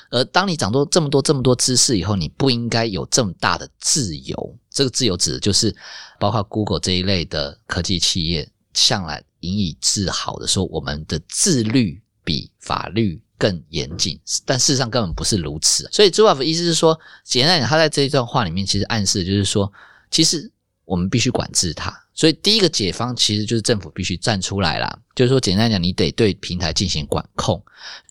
而当你掌握这么多这么多知识以后，你不应该有这么大的自由。这个自由指的就是包括 Google 这一类的科技企业，向来引以自豪的说，我们的自律比法律。更严谨，但事实上根本不是如此。所以朱瓦夫意思是说，简单讲，他在这一段话里面其实暗示就是说，其实我们必须管制它。所以第一个解方其实就是政府必须站出来啦，就是说简单讲，你得对平台进行管控。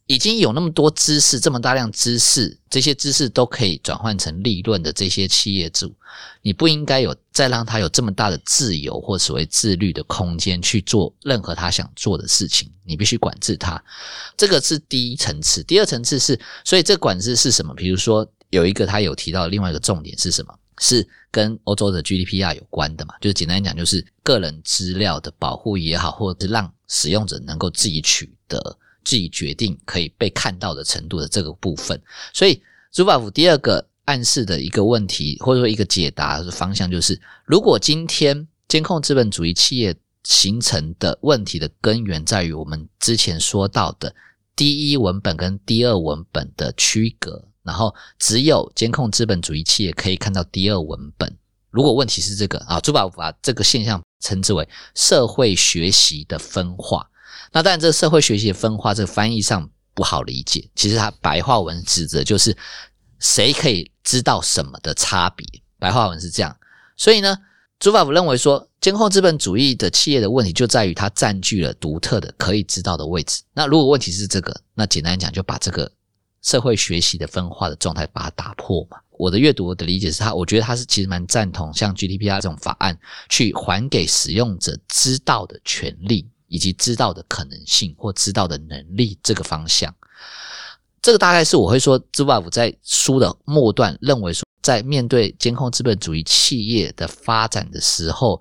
已经有那么多知识，这么大量知识，这些知识都可以转换成利润的这些企业主，你不应该有再让他有这么大的自由或所谓自律的空间去做任何他想做的事情，你必须管制他。这个是第一层次，第二层次是，所以这管制是什么？比如说有一个他有提到另外一个重点是什么？是跟欧洲的 GDPR 有关的嘛？就是简单讲，就是个人资料的保护也好，或者是让使用者能够自己取得。自己决定可以被看到的程度的这个部分，所以朱法夫第二个暗示的一个问题，或者说一个解答的方向，就是如果今天监控资本主义企业形成的问题的根源在于我们之前说到的第一文本跟第二文本的区隔，然后只有监控资本主义企业可以看到第二文本。如果问题是这个啊，朱法夫把这个现象称之为社会学习的分化。那当然，这个社会学习的分化，这个翻译上不好理解。其实它白话文指的就是谁可以知道什么的差别。白话文是这样。所以呢，朱法夫认为说，监控资本主义的企业的问题就在于它占据了独特的可以知道的位置。那如果问题是这个，那简单讲，就把这个社会学习的分化的状态把它打破嘛。我的阅读的理解是他，我觉得他是其实蛮赞同像 GDPR 这种法案，去还给使用者知道的权利。以及知道的可能性或知道的能力这个方向，这个大概是我会说，朱巴夫在书的末段认为说，在面对监控资本主义企业的发展的时候，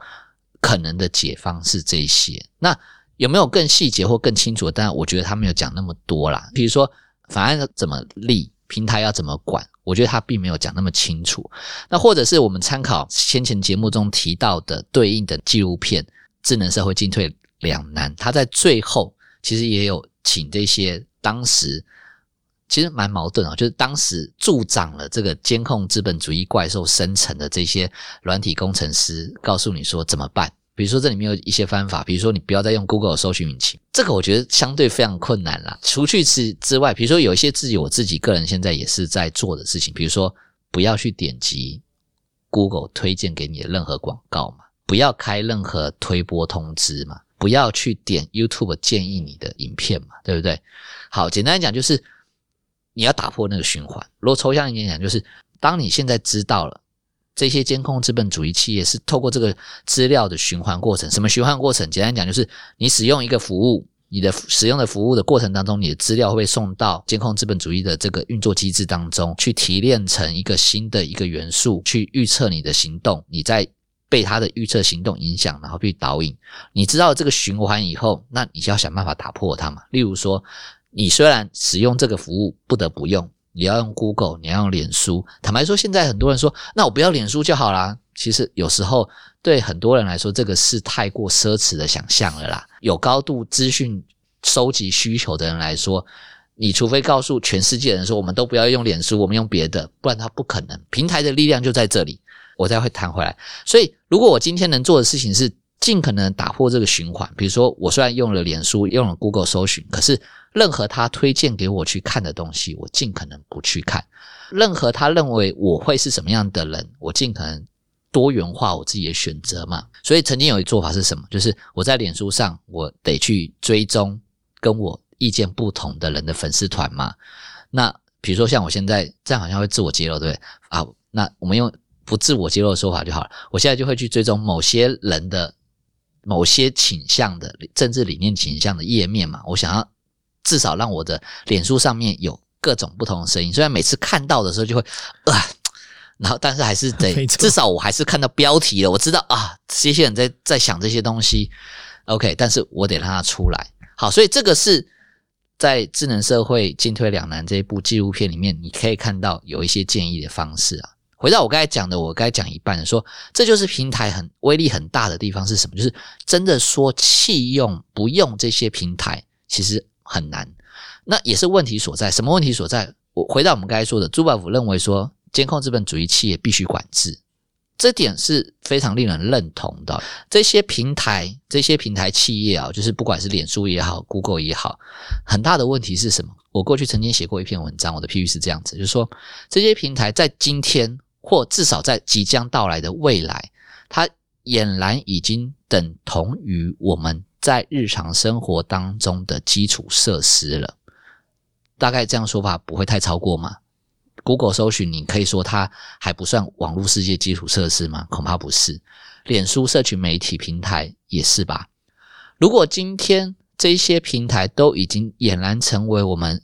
可能的解方是这些。那有没有更细节或更清楚？当然，我觉得他没有讲那么多啦。比如说，法案怎么立，平台要怎么管，我觉得他并没有讲那么清楚。那或者是我们参考先前节目中提到的对应的纪录片《智能社会进退》。两难，他在最后其实也有请这些当时其实蛮矛盾啊，就是当时助长了这个监控资本主义怪兽生成的这些软体工程师，告诉你说怎么办？比如说这里面有一些方法，比如说你不要再用 Google 搜寻引擎，这个我觉得相对非常困难啦。除去此之外，比如说有一些自己我自己个人现在也是在做的事情，比如说不要去点击 Google 推荐给你的任何广告嘛，不要开任何推播通知嘛。不要去点 YouTube 建议你的影片嘛，对不对？好，简单讲就是你要打破那个循环。如果抽象一点讲，就是当你现在知道了这些监控资本主义企业是透过这个资料的循环过程，什么循环过程？简单讲就是你使用一个服务，你的使用的服务的过程当中，你的资料会被送到监控资本主义的这个运作机制当中去提炼成一个新的一个元素，去预测你的行动。你在被他的预测行动影响，然后被导引。你知道这个循环以后，那你就要想办法打破它嘛。例如说，你虽然使用这个服务不得不用，你要用 Google，你要用脸书。坦白说，现在很多人说，那我不要脸书就好啦。其实有时候对很多人来说，这个是太过奢侈的想象了啦。有高度资讯收集需求的人来说，你除非告诉全世界人说，我们都不要用脸书，我们用别的，不然他不可能。平台的力量就在这里。我再会弹回来，所以如果我今天能做的事情是尽可能打破这个循环，比如说我虽然用了脸书，用了 Google 搜寻，可是任何他推荐给我去看的东西，我尽可能不去看；任何他认为我会是什么样的人，我尽可能多元化我自己的选择嘛。所以曾经有一做法是什么？就是我在脸书上，我得去追踪跟我意见不同的人的粉丝团嘛。那比如说像我现在这样，好像会自我揭露，对不对？啊，那我们用。不自我揭露的说法就好了。我现在就会去追踪某些人的某些倾向的政治理念倾向的页面嘛。我想要至少让我的脸书上面有各种不同的声音。虽然每次看到的时候就会啊，然后但是还是得 至少我还是看到标题了，我知道啊，这些人在在想这些东西。OK，但是我得让它出来。好，所以这个是在《智能社会进退两难》这一部纪录片里面，你可以看到有一些建议的方式啊。回到我刚才讲的，我该讲一半，说这就是平台很威力很大的地方是什么？就是真的说弃用不用这些平台，其实很难。那也是问题所在。什么问题所在？我回到我们刚才说的，朱宝福认为说，监控资本主义企业必须管制。这点是非常令人认同的。这些平台、这些平台企业啊，就是不管是脸书也好、Google 也好，很大的问题是什么？我过去曾经写过一篇文章，我的譬喻是这样子，就是说这些平台在今天，或至少在即将到来的未来，它俨然已经等同于我们在日常生活当中的基础设施了。大概这样说法不会太超过吗？Google 搜寻，你可以说它还不算网络世界基础设施吗？恐怕不是。脸书社群媒体平台也是吧？如果今天这些平台都已经俨然成为我们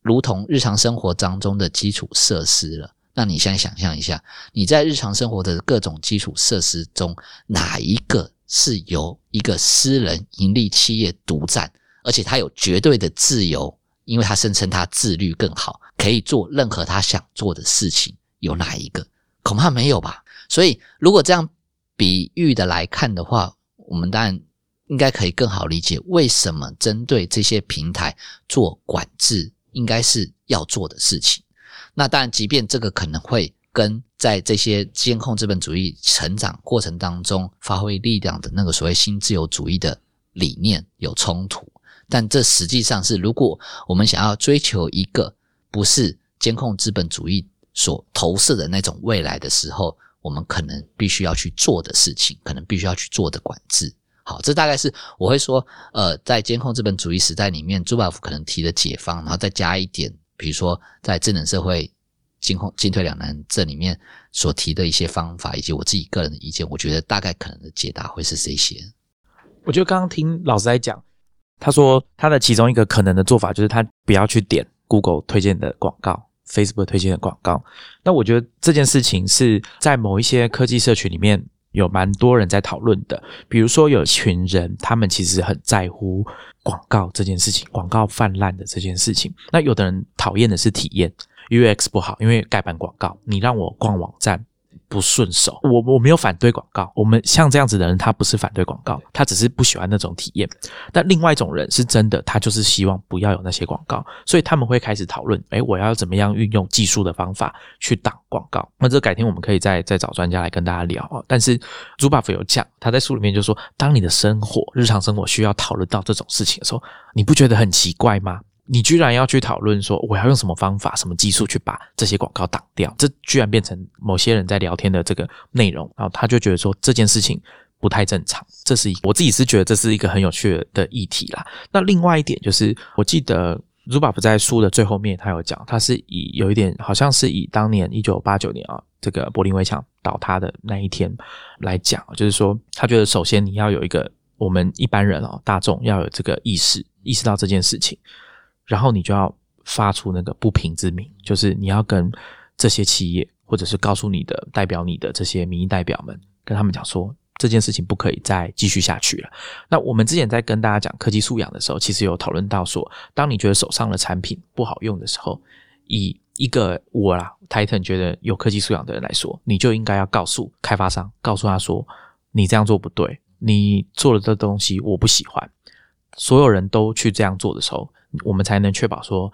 如同日常生活当中的基础设施了，那你现在想象一下，你在日常生活的各种基础设施中，哪一个是由一个私人盈利企业独占，而且它有绝对的自由？因为他声称他自律更好，可以做任何他想做的事情，有哪一个？恐怕没有吧。所以，如果这样比喻的来看的话，我们当然应该可以更好理解为什么针对这些平台做管制，应该是要做的事情。那当然，即便这个可能会跟在这些监控资本主义成长过程当中发挥力量的那个所谓新自由主义的理念有冲突。但这实际上是，如果我们想要追求一个不是监控资本主义所投射的那种未来的时候，我们可能必须要去做的事情，可能必须要去做的管制。好，这大概是我会说，呃，在监控资本主义时代里面，朱宝福可能提的解放，然后再加一点，比如说在智能社会监控进退两难这里面所提的一些方法，以及我自己个人的意见，我觉得大概可能的解答会是这些。我觉得刚刚听老师在讲。他说，他的其中一个可能的做法就是他不要去点 Google 推荐的广告、Facebook 推荐的广告。那我觉得这件事情是在某一些科技社群里面有蛮多人在讨论的。比如说，有群人他们其实很在乎广告这件事情，广告泛滥的这件事情。那有的人讨厌的是体验 UX 不好，因为盖板广告，你让我逛网站。不顺手，我我没有反对广告。我们像这样子的人，他不是反对广告，他只是不喜欢那种体验。但另外一种人是真的，他就是希望不要有那些广告，所以他们会开始讨论：哎，我要怎么样运用技术的方法去挡广告？那这改天我们可以再再找专家来跟大家聊啊。但是朱巴夫有讲，他在书里面就说，当你的生活日常生活需要讨论到这种事情的时候，你不觉得很奇怪吗？你居然要去讨论说我要用什么方法、什么技术去把这些广告挡掉？这居然变成某些人在聊天的这个内容，然后他就觉得说这件事情不太正常。这是我自己是觉得这是一个很有趣的议题啦。那另外一点就是，我记得 Zuba 在书的最后面，他有讲，他是以有一点好像是以当年一九八九年啊，这个柏林围墙倒塌的那一天来讲，就是说他觉得首先你要有一个我们一般人哦大众要有这个意识，意识到这件事情。然后你就要发出那个不平之鸣，就是你要跟这些企业，或者是告诉你的代表你的这些民意代表们，跟他们讲说这件事情不可以再继续下去了。那我们之前在跟大家讲科技素养的时候，其实有讨论到说，当你觉得手上的产品不好用的时候，以一个我啦，Titan 觉得有科技素养的人来说，你就应该要告诉开发商，告诉他说你这样做不对，你做了这东西我不喜欢。所有人都去这样做的时候。我们才能确保说，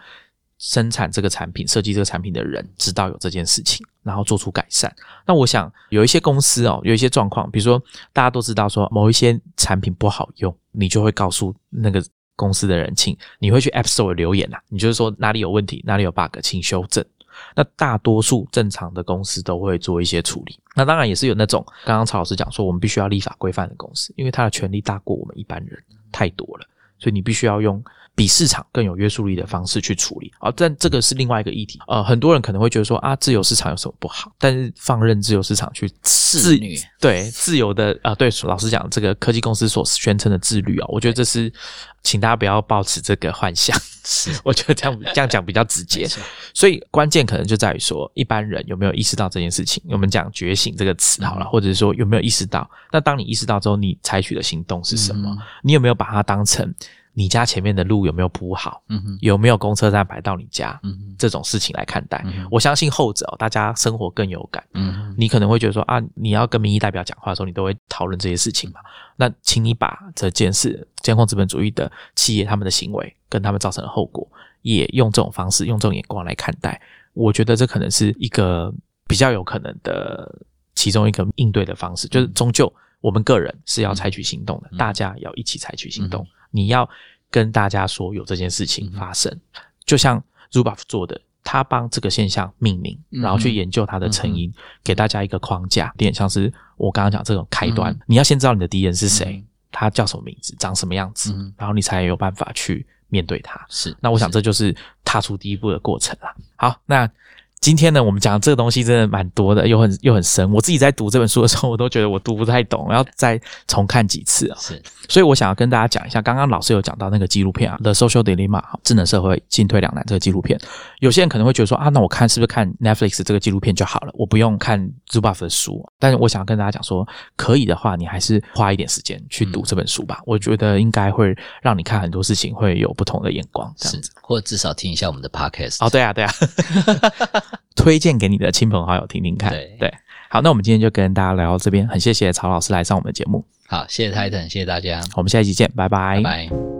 生产这个产品、设计这个产品的人知道有这件事情，然后做出改善。那我想有一些公司哦，有一些状况，比如说大家都知道说某一些产品不好用，你就会告诉那个公司的人，请你会去 App Store 留言呐，你就是说哪里有问题，哪里有 bug，请修正。那大多数正常的公司都会做一些处理。那当然也是有那种刚刚曹老师讲说，我们必须要立法规范的公司，因为他的权力大过我们一般人太多了，所以你必须要用。比市场更有约束力的方式去处理啊，但这个是另外一个议题。呃，很多人可能会觉得说啊，自由市场有什么不好？但是放任自由市场去自律，对自由的啊，对，老实讲，这个科技公司所宣称的自律啊，我觉得这是，请大家不要抱持这个幻想。是，我觉得这样这样讲比较直接。所以关键可能就在于说，一般人有没有意识到这件事情？我们讲觉醒这个词好了，或者是说有没有意识到？那当你意识到之后，你采取的行动是什么？你有没有把它当成？你家前面的路有没有铺好，嗯哼，有没有公车站排到你家，嗯哼，这种事情来看待。嗯我相信后者、哦，大家生活更有感。嗯哼，你可能会觉得说啊，你要跟民意代表讲话的时候，你都会讨论这些事情嘛？那请你把这件事监控资本主义的企业他们的行为跟他们造成的后果，也用这种方式、用这种眼光来看待。我觉得这可能是一个比较有可能的其中一个应对的方式，就是终究我们个人是要采取行动的，嗯。大家要一起采取行动。嗯你要跟大家说有这件事情发生，就像 Zuboff 做的。他帮这个现象命名，嗯然后去研究它的成因，给大家一个框架，有点像是我刚刚讲这种开端。嗯你要先知道你的敌人是谁，嗯他叫什么名字，长什么样子，嗯然后你才有办法去面对他。是。那我想这就是踏出第一步的过程啦。好，那今天呢，我们讲这个东西真的蛮多的，又很又很深。我自己在读这本书的时候，我都觉得我读不太懂，要再重看几次啊。是，所以我想要跟大家讲一下，刚刚老师有讲到那个纪录片啊，《The Social Dilemma》智能社会进退两难这个纪录片。有些人可能会觉得说啊，那我看是不是看 Netflix 这个纪录片就好了，我不用看 Zuboff 的书。但是我想跟大家讲说，可以的话，你还是花一点时间去读这本书吧。我觉得应该会让你看很多事情会有不同的眼光，这样是子。，或者至少听一下我们的 podcast。哦，对啊，对啊，推荐给你的亲朋好友听听看。对。好，那我们今天就跟大家聊到这边，很谢谢曹老师来上我们的节目，好，谢谢 Titan，谢谢大家，我们下一集见，拜拜。拜拜。